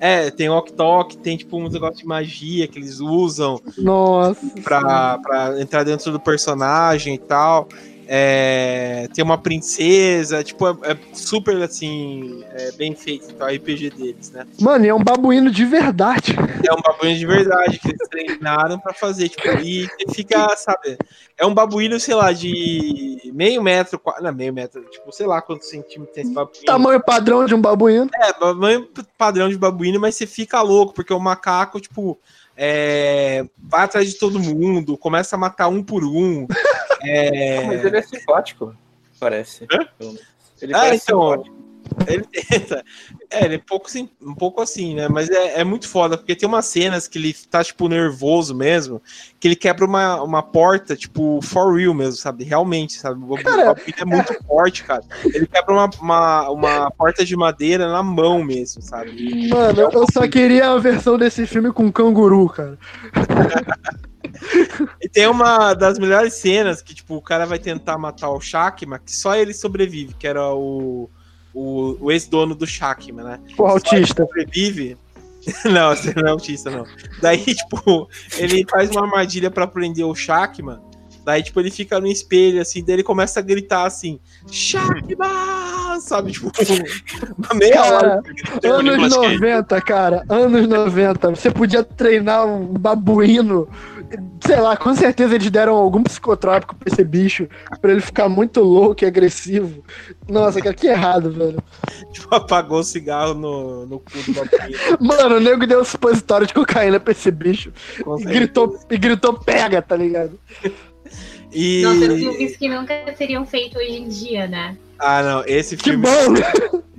É, tem Walk Talk, tem tipo uns negócios de magia que eles usam Nossa. pra, pra entrar dentro do personagem e tal. É, tem uma princesa, tipo, é, é super assim, é, bem feito então, o RPG deles, né? Mano, e é um babuíno de verdade. É um babuíno de verdade que eles treinaram pra fazer, tipo, e você fica, sabe? É um babuíno, sei lá, de meio metro, não, meio metro, tipo, sei lá quantos centímetros tem esse babuíno. Tamanho padrão de um babuíno. É, tamanho padrão de babuíno, mas você fica louco, porque o macaco, tipo, é, vai atrás de todo mundo, começa a matar um por um. É, Mas ele é simpático, parece. Hã? Ele Ah, parece então. simpático. Ele tenta. É, ele é pouco, um pouco assim, né? Mas é, é muito foda, porque tem umas cenas que ele tá, tipo, nervoso mesmo, que ele quebra uma, uma porta, tipo, for real mesmo, sabe? Realmente, sabe? O Cara, é muito forte, cara. Ele quebra uma, uma, uma porta de madeira na mão mesmo, sabe? Mano, eu só queria a versão desse filme com canguru, cara. E tem uma das melhores cenas que, tipo, o cara vai tentar matar o Shakma, que só ele sobrevive, que era o, o, o ex-dono do Shakma, né? O autista. sobrevive. Não, você não é autista, não. Daí, tipo, ele faz uma armadilha pra prender o Shakma. Daí, tipo, ele fica no espelho, assim, daí ele começa a gritar assim, Shakma! Sabe, tipo, uma meia Cara, hora. Anos Nicolas Cage. 90, cara. Anos 90. Você podia treinar um babuíno. Sei lá, com certeza eles deram algum psicotrópico pra esse bicho. Pra ele ficar muito louco e agressivo. Nossa, cara, que errado, velho. Tipo, apagou o cigarro no, no cu do. Mano, o nego deu um supositório de cocaína pra esse bicho. E gritou, e gritou pega, tá ligado? E... Nossa, filmes que nunca seriam feitos hoje em dia, né? Ah, não, esse Que filme... bom!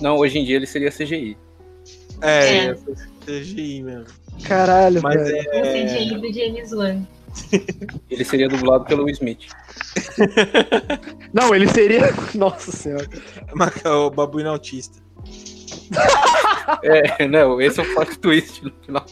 Não, hoje em dia ele seria CGI. É, É. CGI mesmo. Caralho, Mas velho. é... O CGI do James Wan. Ele seria dublado pelo Will Smith. Não, ele seria. Nossa senhora. O babuíno autista. É, não, esse é o plot twist no final.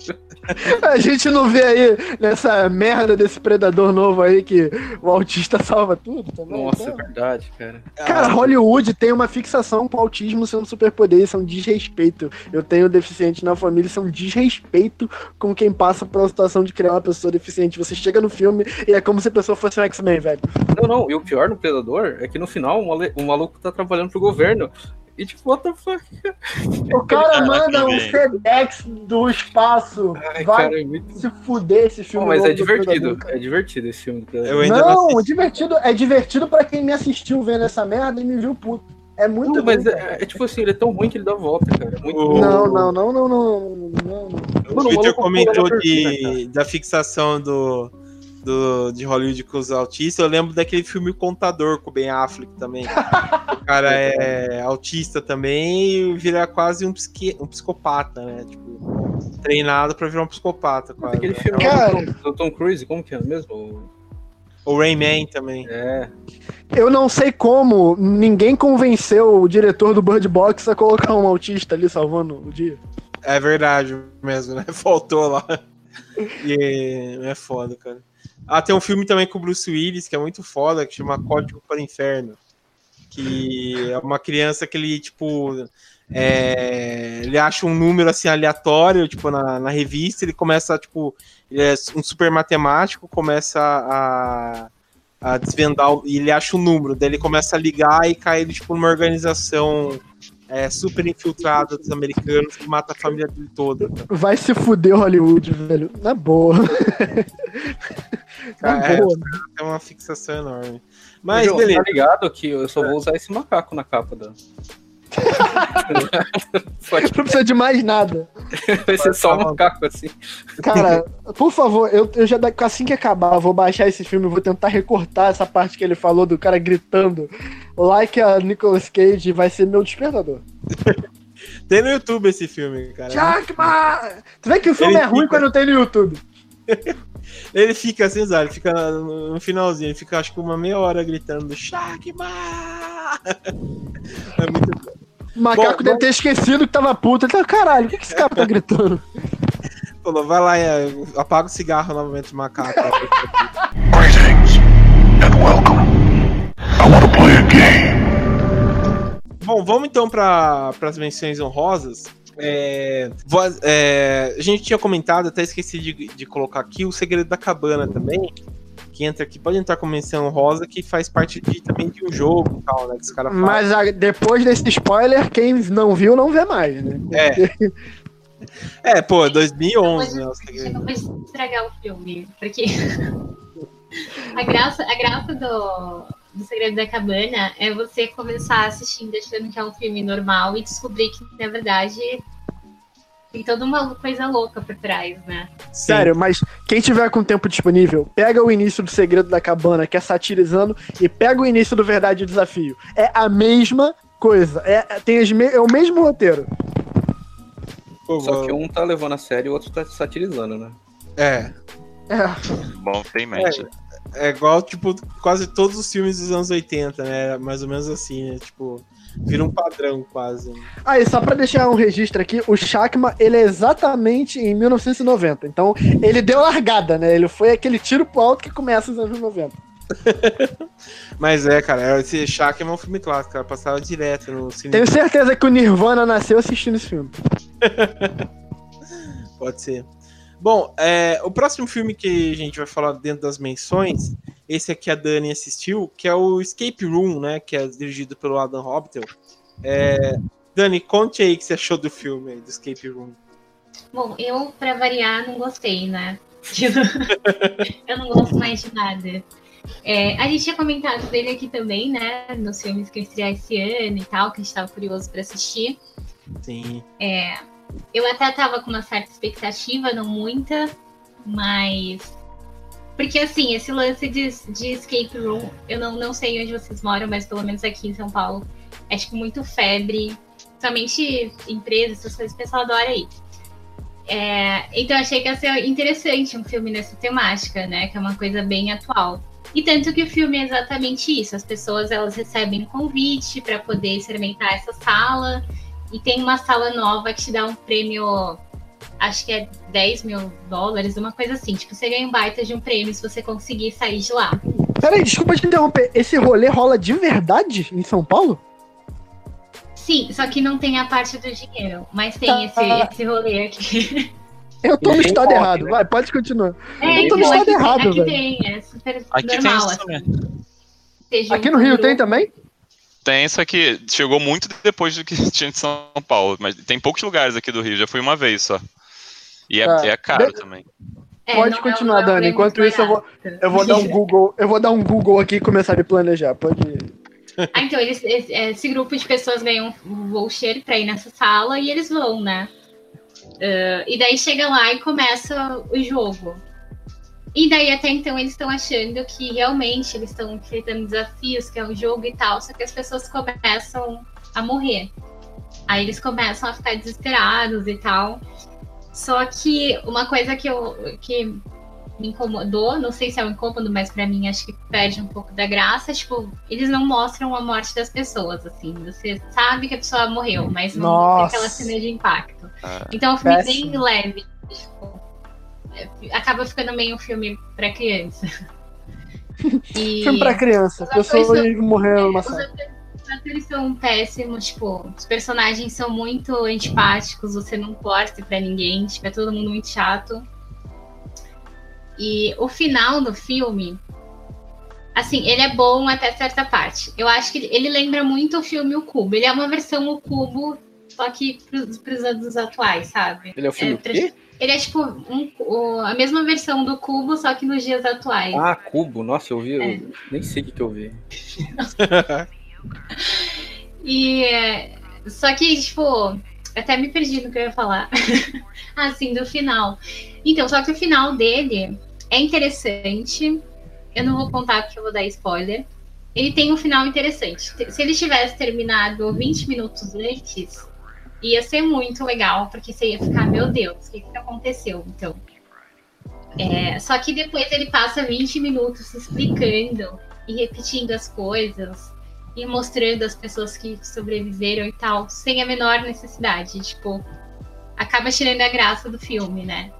A gente não vê aí nessa merda desse predador novo aí que o autista salva tudo também. Nossa, é então. verdade, cara. Cara, Hollywood tem uma fixação com o autismo sendo superpoder, isso é um desrespeito. Eu tenho deficiente na família, isso é um desrespeito com quem passa pela situação de criar uma pessoa deficiente. Você chega no filme e é como se a pessoa fosse um X-Men, velho. Não, não, e o pior no Predador é que no final o maluco tá trabalhando pro governo. E tipo, what the fuck? O cara Caraca, manda um. FedEx do espaço. Ai, Vai cara, é muito. se fuder esse filme. Pô, mas é divertido. É divertido esse filme não Não, divertido, é divertido pra quem me assistiu vendo essa merda e me viu puto. É muito Não, mas é, é tipo assim, ele é tão ruim que ele dá volta, cara. É muito O- Não, não, não, não, não, não, não, não. O Twitter comentou de, da fixação do, do, de Hollywood com os autistas. Eu lembro daquele filme Contador com o Ben Affleck também. o cara é autista também e vira quase um, psiqui, um psicopata, né? Tipo, treinado pra virar um psicopata. Quase, Aquele né? filme Cara. do Tom Cruise, como que é mesmo? O Rayman também. É. Eu não sei como ninguém convenceu o diretor do Bird Box a colocar um autista ali salvando o dia. É verdade mesmo, né? Faltou lá. E é foda, cara. Ah, tem um filme também com o Bruce Willis, que é muito foda, que chama Código para o Inferno. Que é uma criança que ele, tipo. é, ele acha um número assim aleatório, tipo, na, na revista, ele começa, tipo, ele é um super matemático, começa a, a desvendar, e ele acha o número, daí ele começa a ligar e cai, tipo, numa organização é, super infiltrada dos americanos que mata a família dele toda. Vai se fuder Hollywood, velho. Na boa. Na É, boa. É uma fixação enorme. Mas Mas beleza. tá ligado que eu só vou usar esse macaco na capa da. Não precisa de mais nada. vai ser só um macaco assim. Cara, por favor, eu, eu já assim que acabar, eu vou baixar esse filme, vou tentar recortar essa parte que ele falou do cara gritando like a Nicolas Cage, vai ser meu despertador. Tem no YouTube esse filme, cara. Jackman! Tu vê que o filme Ele é ruim fica- quando tem no YouTube. Ele fica assim, Zé, ele fica no no finalzinho, ele fica acho que uma meia hora gritando Shakma! É muito... O macaco Bom, deve bom. ter esquecido que tava puto. Ele tá, caralho, o que, que esse cara tá gritando? Falou, vai lá, é, apaga o cigarro novamente do macaco. Greetings and welcome. I want to play a game. Bom, vamos então para as menções honrosas. É, é, a gente tinha comentado, até esqueci de, de colocar aqui, o Segredo da Cabana também, que entra aqui, pode entrar com menção honrosa, que faz parte de, também de um jogo e tal, né? Que os caras fazem. Mas a- depois desse spoiler, quem não viu, não vê mais, né? É. É, pô, 2011, Mas né? O a gente Segredo. não pode estragar o filme, porque a graça, a graça do, do Segredo da Cabana é você começar assistindo achando que é um filme normal e descobrir que, na verdade, tem toda uma coisa louca por trás, né? Sim. Sério, mas quem tiver com tempo disponível, pega o início do Segredo da Cabana, que é satirizando, e pega o início do Verdade e Desafio. É a mesma coisa. É, é- tem as me- é o mesmo roteiro. Pô, Só que um tá levando a sério e o outro tá satirizando, né? É. É. Bom, tem em mente. É igual, tipo, quase todos os filmes dos anos 80, né? Mais ou menos assim, né? Tipo, vira um padrão quase. né? Ah, e só pra deixar um registro aqui, o Shakma, ele é exatamente em 1990. Então, ele deu largada, né? Ele foi aquele tiro pro alto que começa nos anos 90. Mas é, cara, esse Shaq é um filme clássico, cara. Passava direto no cinema. Tenho certeza que o Nirvana nasceu assistindo esse filme. Pode ser. Bom, é, o próximo filme que a gente vai falar dentro das menções, esse aqui a Dani assistiu, que é o Escape Room, né? Que é dirigido pelo Adam Hoptel. É, Dani, conte aí o que você achou do filme, aí, do Escape Room. Bom, eu, pra variar, não gostei, né? eu não gosto mais de nada. É, a gente tinha comentado dele aqui também, né? Nos filmes que estrear esse ano e tal, que a gente tava curioso pra assistir. Sim. É, eu até tava com uma certa expectativa, não muita, mas. Porque assim, esse lance de, de escape room, eu não, não sei onde vocês moram, mas pelo menos aqui em São Paulo, é tipo muito febre. Somente empresas, essas coisas, o pessoal adora ir. É, então achei que ia ser interessante um filme nessa temática, né? Que é uma coisa bem atual. E tanto que o filme é exatamente isso. As pessoas elas recebem um convite para poder experimentar essa sala. E tem uma sala nova que te dá um prêmio, acho que é 10 mil dólares, uma coisa assim. Tipo, você ganha um baita de um prêmio se você conseguir sair de lá. Peraí, desculpa te interromper. Esse rolê rola de verdade em São Paulo? Sim, só que não tem a parte do dinheiro, mas tem Tá. esse, esse rolê aqui. Eu tô no estado errado. né? Vai, pode continuar. É, Eu tô no então, estado aqui, errado, aqui velho. tem, é super Aqui tem normal. também. assim. Aqui no Rio tem também? Tem, só que chegou muito depois do que tinha de São Paulo. Mas tem poucos lugares aqui do Rio, já fui uma vez só. E é, Tá. é caro De- também. É, Pode é- continuar, é um Dani. Enquanto isso, eu vou-. Eu vou dar um Google, eu vou dar um Google aqui e começar a me planejar. Pode ir. Ah, então, eles, esse, esse grupo de pessoas ganham um voucher pra ir nessa sala e eles vão, né? Ah, e daí chega lá e começa o jogo. E daí até então eles estão achando que realmente eles estão enfrentando desafios, que é um jogo e tal, só que as pessoas começam a morrer. Aí eles começam a ficar desesperados e tal. Só que uma coisa que eu que me incomodou, não sei se é um incômodo, mas pra mim acho que perde um pouco da graça, tipo, eles não mostram a morte das pessoas, assim. Você sabe que a pessoa morreu, mas não tem Nossa. aquela cena de impacto. Ah, Então é um filme Péssimo. bem leve. tipo, acaba ficando meio um filme pra criança. E Filme pra criança. Pessoas atores morrendo numa os sala. atores, os atores são péssimos, tipo, os personagens são muito antipáticos, você não torce pra ninguém, tipo, é todo mundo muito chato. E o final do filme, assim, ele é bom até certa parte. Eu acho que ele lembra muito o filme O Cubo. Ele é uma versão O Cubo, só que pros, pros anos atuais, sabe? Ele é o filme É, o quê? Ele é tipo um- o- a mesma versão do Cubo, só que nos dias atuais. Ah, Cubo. Nossa, eu vi. eu É. nem sei o que, eu vi. E só que, tipo, até me perdi no que eu ia falar. assim, do final. Então, só que o final dele é interessante. Eu não vou contar porque eu vou dar spoiler. Ele tem um final interessante. Se ele tivesse terminado 20 minutos antes, ia ser muito legal, porque você ia ficar, meu Deus, o que, que aconteceu? Então. É, só que depois ele passa 20 minutos explicando e repetindo as coisas e mostrando as pessoas que sobreviveram e tal, sem a menor necessidade. Tipo, acaba tirando a graça do filme, né?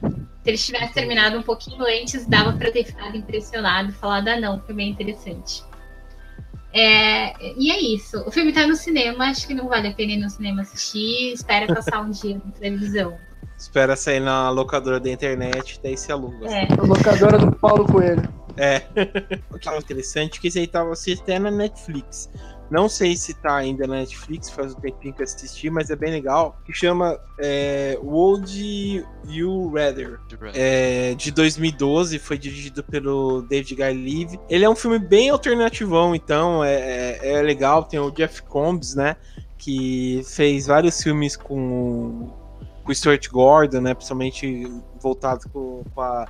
Se ele tivesse terminado um pouquinho antes, dava pra ter ficado impressionado e falado, ah, não, foi bem interessante. É, e é isso. O filme tá no cinema, acho que não vale a pena ir no cinema assistir. Espera passar um dia na televisão. Espera sair na locadora da internet, daí se aluga. É, A locadora do Paulo Coelho. É. o que é interessante é que esse aí tava assistindo até na Netflix. Não sei se tá ainda na Netflix, faz um tempinho que eu assisti, mas é bem legal. Que chama é, Would You Rather? É, de 2012, foi dirigido pelo David Guy Ele é um filme bem alternativão, então é, é, é legal. Tem o Jeff Combs, né? Que fez vários filmes com, com o Stuart Gordon, né? Principalmente voltado com, com a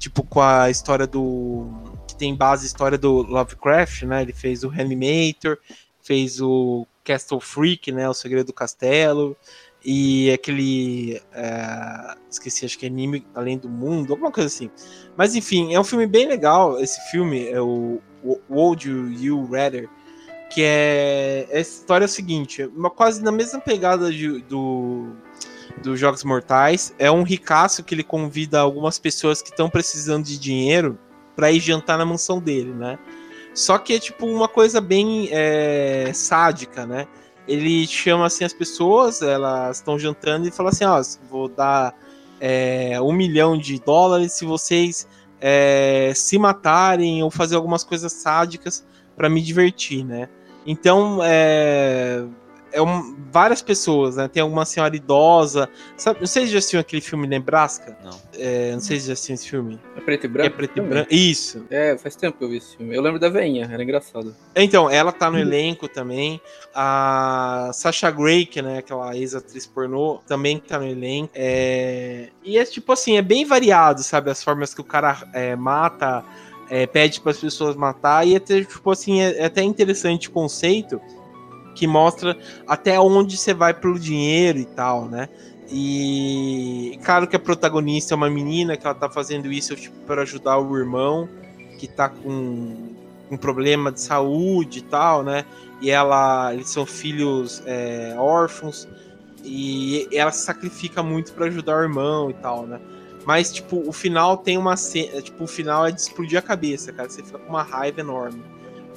tipo com a história do que tem base a história do Lovecraft, né? Ele fez o Reanimator, fez o Castle Freak, né? O Segredo do Castelo e aquele é, esqueci, acho que é Anime Além do Mundo, alguma coisa assim. Mas enfim, é um filme bem legal. Esse filme é o Would You, you Rather, que é a história é a seguinte, uma quase na mesma pegada de, do dos Jogos Mortais. É um ricaço que ele convida algumas pessoas que estão precisando de dinheiro para ir jantar na mansão dele, né? Só que é tipo uma coisa bem é, sádica, né? Ele chama assim as pessoas, elas estão jantando e fala assim: ó, vou dar é, um milhão de dólares se vocês é, se matarem ou fazer algumas coisas sádicas para me divertir, né? Então, é, é um, várias pessoas, né? Tem alguma senhora idosa. Sabe, não sei se já assistiu aquele filme Nebraska. Não. É, não sei se já assistiu esse filme. É preto e branco? é preto e branco. Isso. É, faz tempo que eu vi esse filme. Eu lembro da veinha, era engraçado. Então, ela tá no elenco também. A Sasha Grey, que né, aquela ex-atriz pornô, também tá no elenco. É... E é tipo assim, é bem variado, sabe? As formas que o cara é, mata, é, pede para as pessoas matar. E até, tipo assim, é, é até interessante o conceito que mostra até onde você vai pelo dinheiro e tal, né? E claro que a protagonista é uma menina que ela tá fazendo isso tipo, para ajudar o irmão que tá com um problema de saúde e tal, né? E ela, eles são filhos é, órfãos e ela se sacrifica muito para ajudar o irmão e tal, né? Mas tipo, o final tem uma cena, tipo, o final é de explodir a cabeça, cara. Você fica com uma raiva enorme.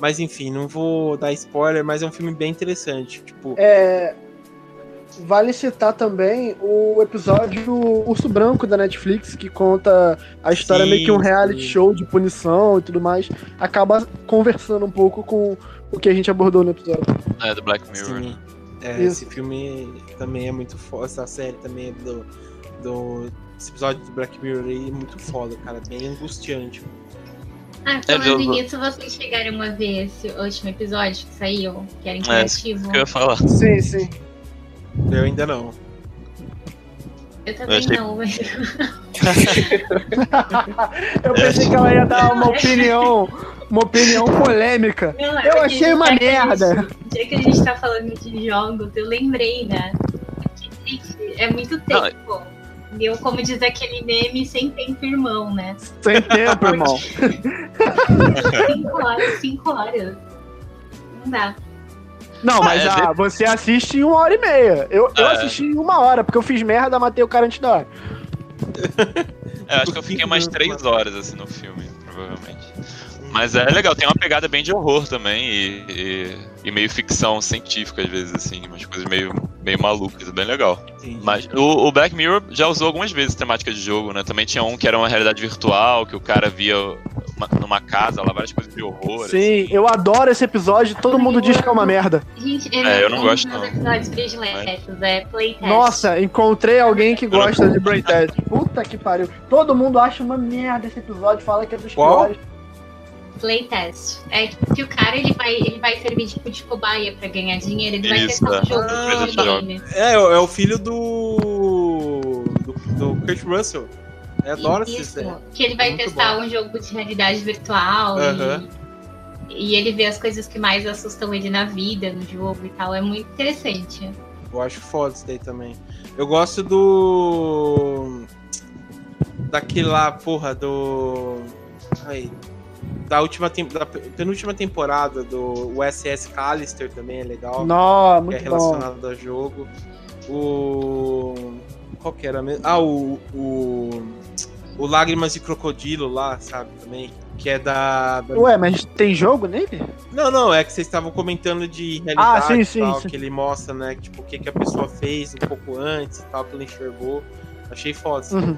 Mas enfim, não vou dar spoiler, mas é um filme bem interessante. Tipo, É, vale citar também o episódio Urso Branco da Netflix, que conta a história Sim, meio que um reality sim. show de punição e tudo mais. Acaba conversando um pouco com o que a gente abordou no episódio. É, do Black Mirror. Sim. né? É, esse filme também é muito foda. Essa série também é do, do. Esse episódio do Black Mirror aí é muito foda, cara. Bem angustiante. Ah, falando eu- nisso, vocês chegaram a ver esse último episódio que saiu, que era É, interativo? que eu ia falar. Sim, sim. Eu ainda não. Eu também achei- não, mas Eu pensei que ela ia dar uma opinião, uma opinião polêmica. Não, é Eu achei uma merda. gente- Já que a gente tá falando de jogos, eu lembrei, né? Que triste, é muito Não, tempo. E eu, como diz aquele meme, sem tempo, irmão, né? Sem tempo, irmão. Cinco horas, cinco horas. Não dá. Não, mas é, ah, você assiste em uma hora e meia. Eu, eu É. assisti em uma hora, porque eu fiz merda, matei o cara antes da hora. É, acho que eu fiquei umas três horas assim no filme, provavelmente. Mas é legal, tem uma pegada bem de horror também e, e- e meio ficção científica às vezes, assim, umas coisas meio, meio malucas, é bem legal. Entendi. Mas o, o Black Mirror já usou algumas vezes temática de jogo, né? Também tinha um que era uma realidade virtual, que o cara via uma- numa casa lá várias coisas de horror. Sim, eu adoro esse episódio, todo mundo diz que é uma merda. Gente, É, eu não um gosto, não. episódios prediletos é Playtest. Nossa, encontrei alguém que gosta de Brain Test. Puta que pariu. Todo mundo acha uma merda esse episódio, fala que é dos Qual? piores. Playtest. É que o cara ele vai, ele vai servir tipo, de cobaia pra ganhar dinheiro, ele vai Isso, testar é. um jogo Ah, de tá. game. É, é o filho do. do, do Kurt Russell. Eu adoro Isso, esse que ele vai Muito testar um jogo de realidade virtual Aham. e, e ele vê as coisas que mais assustam ele na vida, no jogo e tal. É muito interessante. Eu acho foda isso daí também. Eu gosto do. Daquele lá, porra, do. Aí. Da última da penúltima temporada do USS Callister também é legal. Não, que é muito bom. relacionado a jogo. O. Qual que era mesmo? Ah, o. O, o Lágrimas de Crocodilo lá, sabe? Também. Que é da. da- Ué, mas tem jogo nele? Não, não, é que vocês estavam comentando de realidade Ah, sim, sim, tal, sim. que ele mostra, né? Tipo, o que, que a pessoa fez um pouco antes e tal, que enxergou. Achei foda. assim. Uhum.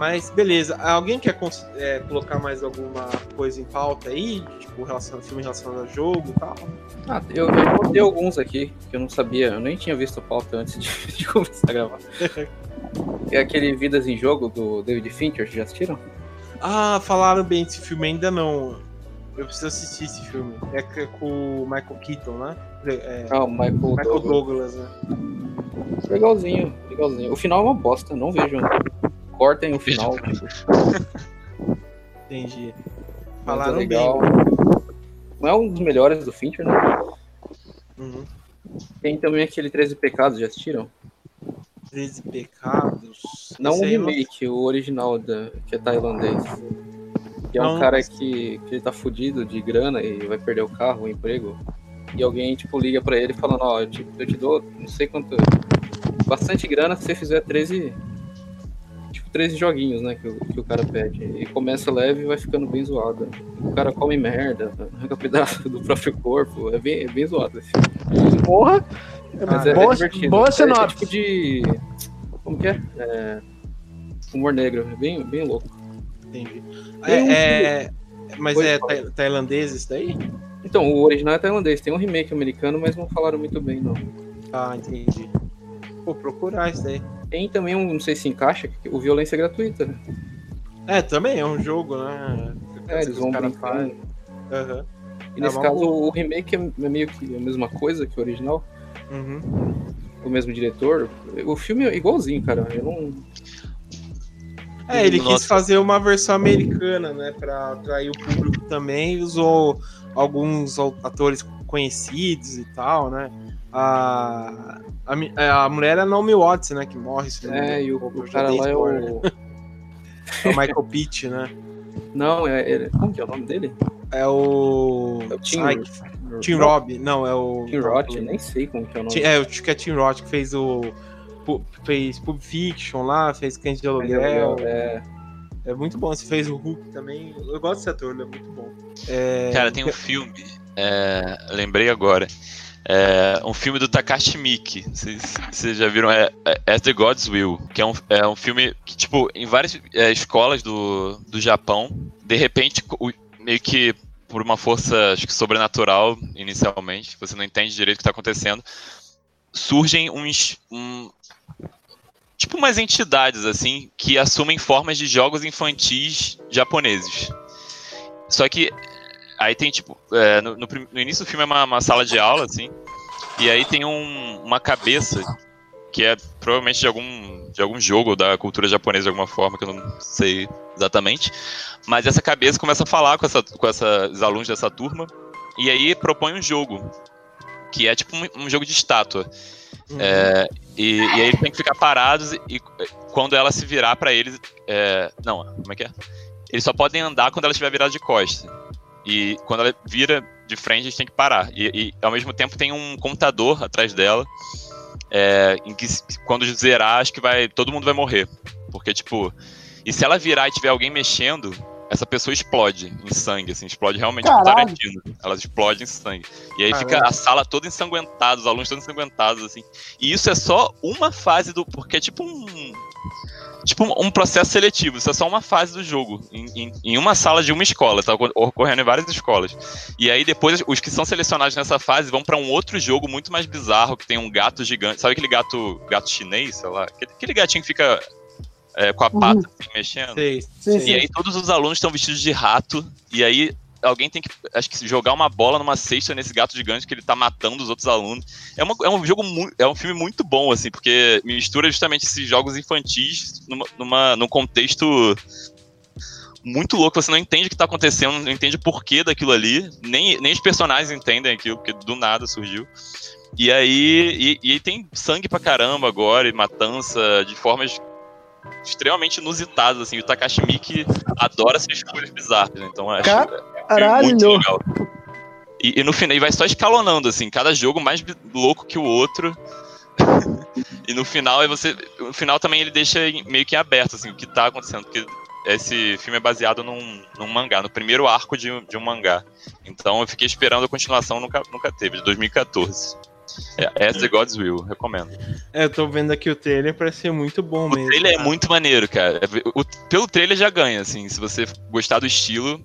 Mas beleza, alguém quer é, colocar mais alguma coisa em pauta aí? Tipo, relacion... filme relacionado a jogo e tal? Ah, eu, eu botei alguns aqui que eu não sabia, eu nem tinha visto a pauta antes de, de começar a gravar. É aquele Vidas em Jogo do David Fincher, já assistiram? Ah, falaram bem desse filme, ainda não. Eu preciso assistir esse filme. É com o Michael Keaton, né? É, Ah, o Michael, Michael Douglas. Douglas, né? Legalzinho, legalzinho. O final é uma bosta, não vejam. Cortem o final. Entendi. É Falaram legal. bem. Não é um dos melhores do Fincher, né? Uhum. Tem também aquele 13 Pecados, já assistiram? 13 Pecados. Não o Esse eu remake, o original, da, que é tailandês. Que é um Não. cara que, que ele tá fudido de grana e vai perder o carro, o emprego. E alguém, tipo, liga pra ele falando, ó, eu te, eu te dou não sei quanto. Bastante grana se você fizer 13. Tipo, 13 joguinhos, né? Que, o- que o cara pede. E começa leve e vai ficando bem zoado. O cara come merda, arranca pedaço do próprio corpo. É bem, é bem zoado esse filme. Porra. Mas Ah, é, boa, é divertido. boa É- É, tipo de. Como que é? É, Humor negro. É bem, bem louco. Entendi. É, é- Mas Pode é tailandês isso daí? Então, o original é tailandês. Tem um remake americano, mas não falaram muito bem, não. Ah, entendi. Vou procurar isso daí. Tem também um, não sei se encaixa, que o violência é gratuita. né? É, também é um jogo, né? É, eles vão fazem. Aham. E nesse É uma caso, boa. o remake é é meio que a mesma coisa que o original. Uhum. O mesmo diretor. O filme é igualzinho, cara. Eu não. É, ele quis Nossa. fazer uma versão americana, né? Pra atrair o público também. e Usou alguns atores conhecidos e tal, né? A, a, mi- a mulher é a Naomi Watts, né? Que morre. se não É, engano. e o, o cara lá é o. É o Michael Pitt, né? Não, é. é- Como que é o nome dele? É o. É o Tim, Ai, Tim Robb. Não, é o. Tim Roth, eu nem sei como que é o nome. Tim- É, eu acho que é Tim Roth que fez o. Fez Pulp Fiction lá, fez Cães de Aluguel. É, É muito bom. Você fez o Hulk também. Eu gosto desse ator, ele é muito bom. É, Cara, tem um filme, é, lembrei agora. É, um filme do Takashi Miike. Vocês já viram? É, é As the God's Will. Que é um, é um filme que, tipo, em várias é, escolas do, do Japão, de repente, o- meio que por uma força acho que sobrenatural, inicialmente, você não entende direito o que está acontecendo, surgem uns. um- tipo umas entidades, assim, que assumem formas de jogos infantis japoneses, Só que aí tem, tipo, é, no, no no início do filme é uma, uma sala de aula, assim, e aí tem um- uma cabeça que é provavelmente de algum, de algum jogo da cultura japonesa de alguma forma, que eu não sei exatamente. Mas essa cabeça começa a falar com, essa, com essas alunos dessa turma, e aí propõe um jogo, que é tipo um, um jogo de estátua. É, e, e aí eles têm que ficar parados e, e quando ela se virar pra eles. é, não, como é que é? Eles só podem andar quando ela estiver virada de costa. E quando ela vira de frente, eles têm que parar. E, e, ao mesmo tempo tem um computador atrás dela. é, em que quando zerar, acho que vai. Todo mundo vai morrer. Porque, tipo. E se ela virar e tiver alguém mexendo, essa pessoa explode em sangue, assim, explode realmente com. Tarantino. Ela explode em sangue. E aí Caralho. fica a sala toda ensanguentada, os alunos todos ensanguentados, assim. E isso é só uma fase do. Porque é tipo um. Tipo um- processo seletivo, isso é só uma fase do jogo. Em, em- em uma sala de uma escola, tá ocor- ocorrendo em várias escolas. E aí depois os que são selecionados nessa fase vão pra um outro jogo muito mais bizarro, que tem um gato gigante. Sabe aquele gato gato chinês, sei lá? Aquele, aquele gatinho que fica é, com a pata assim, mexendo. Sei, Sim, sei. E aí todos os alunos estão vestidos de rato, e aí alguém tem que, acho que jogar uma bola numa cesta nesse gato gigante que ele tá matando os outros alunos. É, uma- é um jogo muito, é um filme muito bom, assim, porque mistura justamente esses jogos infantis numa, numa, num contexto muito louco, você não entende o que tá acontecendo, não entende o porquê daquilo ali, nem, nem os personagens entendem aquilo, porque do nada surgiu. E aí, e, e aí tem sangue pra caramba agora, e matança de formas extremamente inusitadas, assim. O Takashi Miike adora essas escolhas bizarras, né? Então acho Caralho! muito legal. E, e no final, e vai só escalonando, assim, cada jogo mais louco que o outro. e no final, você. No final também ele deixa meio que aberto, assim, o que tá acontecendo. Porque esse filme é baseado num, num mangá, no primeiro arco de, um- de um mangá. Então eu fiquei esperando a continuação, nunca, nunca teve, de 2014. É, As the God's Will, recomendo. É, eu tô vendo aqui o trailer, parece ser muito bom O mesmo. trailer é cara. muito maneiro, cara. O- pelo trailer já ganha, assim. Se você gostar do estilo,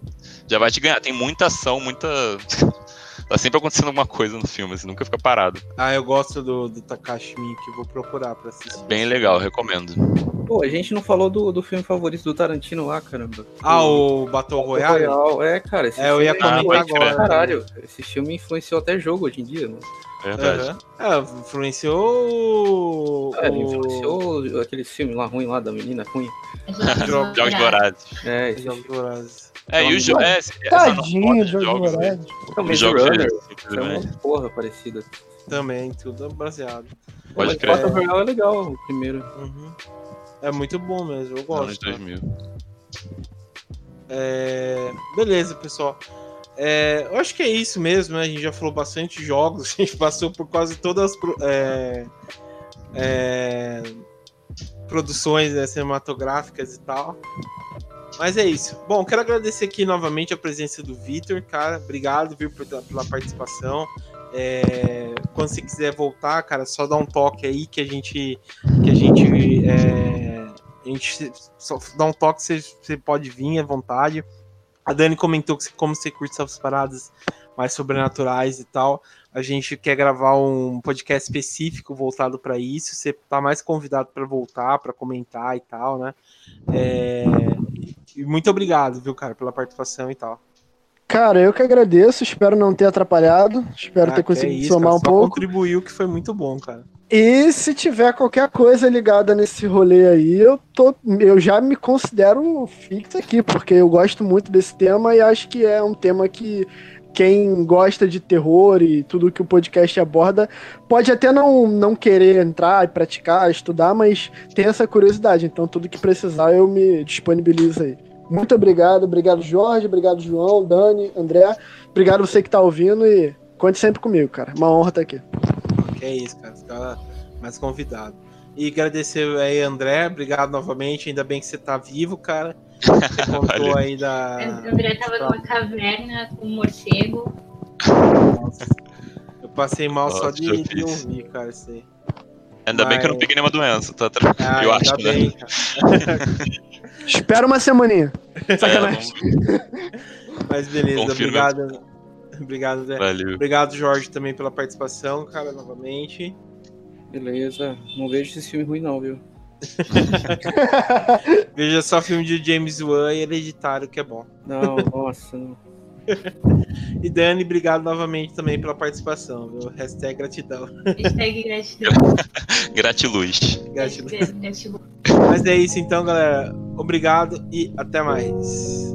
já vai te ganhar. Tem muita ação, muita. tá sempre acontecendo alguma coisa no filme, assim, nunca fica parado. Ah, eu gosto do, do Takashi Miike, vou procurar pra assistir. Bem legal, recomendo. Pô, a gente não falou do, do filme favorito do Tarantino lá, caramba. Ah, o Battle Royale? Royale. É, cara, esse É, eu ia filme comentar agora. Caralho, esse filme influenciou até jogo hoje em dia, né? Verdade. Aham. É, influenciou. É, o- influenciou aquele filme lá ruim lá da menina ruim. Jogos Vorazes. É, esse Jogos Vorazes. É, e o jogo. É, Tadinho, jogos, né? Moraes. também jogos Runner. de- É uma porra parecida. Também, tudo baseado. Pode Mas crer. Battle Royale é legal, o primeiro. Uhum. É muito bom mesmo, eu Anos gosto. 2000. É, Beleza, pessoal. É, Eu acho que é isso mesmo, né? A gente já falou bastante jogos, a gente passou por quase todas as é, é, produções né, cinematográficas e tal. Mas é isso. Bom, quero agradecer aqui novamente a presença do Vitor, cara. Obrigado, viu, por- pela participação. É, quando você quiser voltar, cara, só dá um toque aí que a gente que a gente é, a gente só dá um toque, você, você pode vir à vontade. A Dani comentou que como você curte essas paradas mais sobrenaturais e tal, a gente quer gravar um podcast específico voltado para isso. Você tá mais convidado para voltar, para comentar e tal, né? É, e muito obrigado, viu, cara, pela participação e tal. Cara, eu que agradeço, espero não ter atrapalhado, espero Ah, ter é conseguido isso, somar cara, um pouco. contribuiu que foi muito bom, cara. E se tiver qualquer coisa ligada nesse rolê aí, eu, tô, eu já me considero fixo aqui, porque eu gosto muito desse tema e acho que é um tema que quem gosta de terror e tudo que o podcast aborda pode até não, não querer entrar e praticar, estudar, mas tem essa curiosidade. Então, tudo que precisar eu me disponibilizo aí. Muito obrigado, obrigado Jorge, obrigado João, Dani, André. Obrigado você que tá ouvindo e conte sempre comigo, cara. Uma honra estar aqui. É isso, cara. Fica mais convidado. E agradecer aí, André. Obrigado novamente. Ainda bem que você tá vivo, cara. Você contou aí da. O André tava numa caverna com um morcego. Nossa. Eu passei mal só Nossa, de, já de fiz. ouvir, cara. Isso aí. Ainda bem que eu não Mas- peguei nenhuma doença, tá tra- Ah, eu ainda acho, né? bem, cara. Espera uma semaninha. É, Sacanagem. Mas beleza, Confirma. obrigado. Obrigado, André. Valeu. Obrigado, Jorge, também pela participação, cara, novamente. Beleza. Não vejo esse filme ruim não, viu? Veja só filme de James Wan e Hereditário, que é bom. Não, nossa. não. E Dani, obrigado novamente também pela participação, viu? Hashtag gratidão. Hashtag gratidão. Gratiluz. Hashtag gratidão. Mas é isso então, galera. Obrigado e até mais.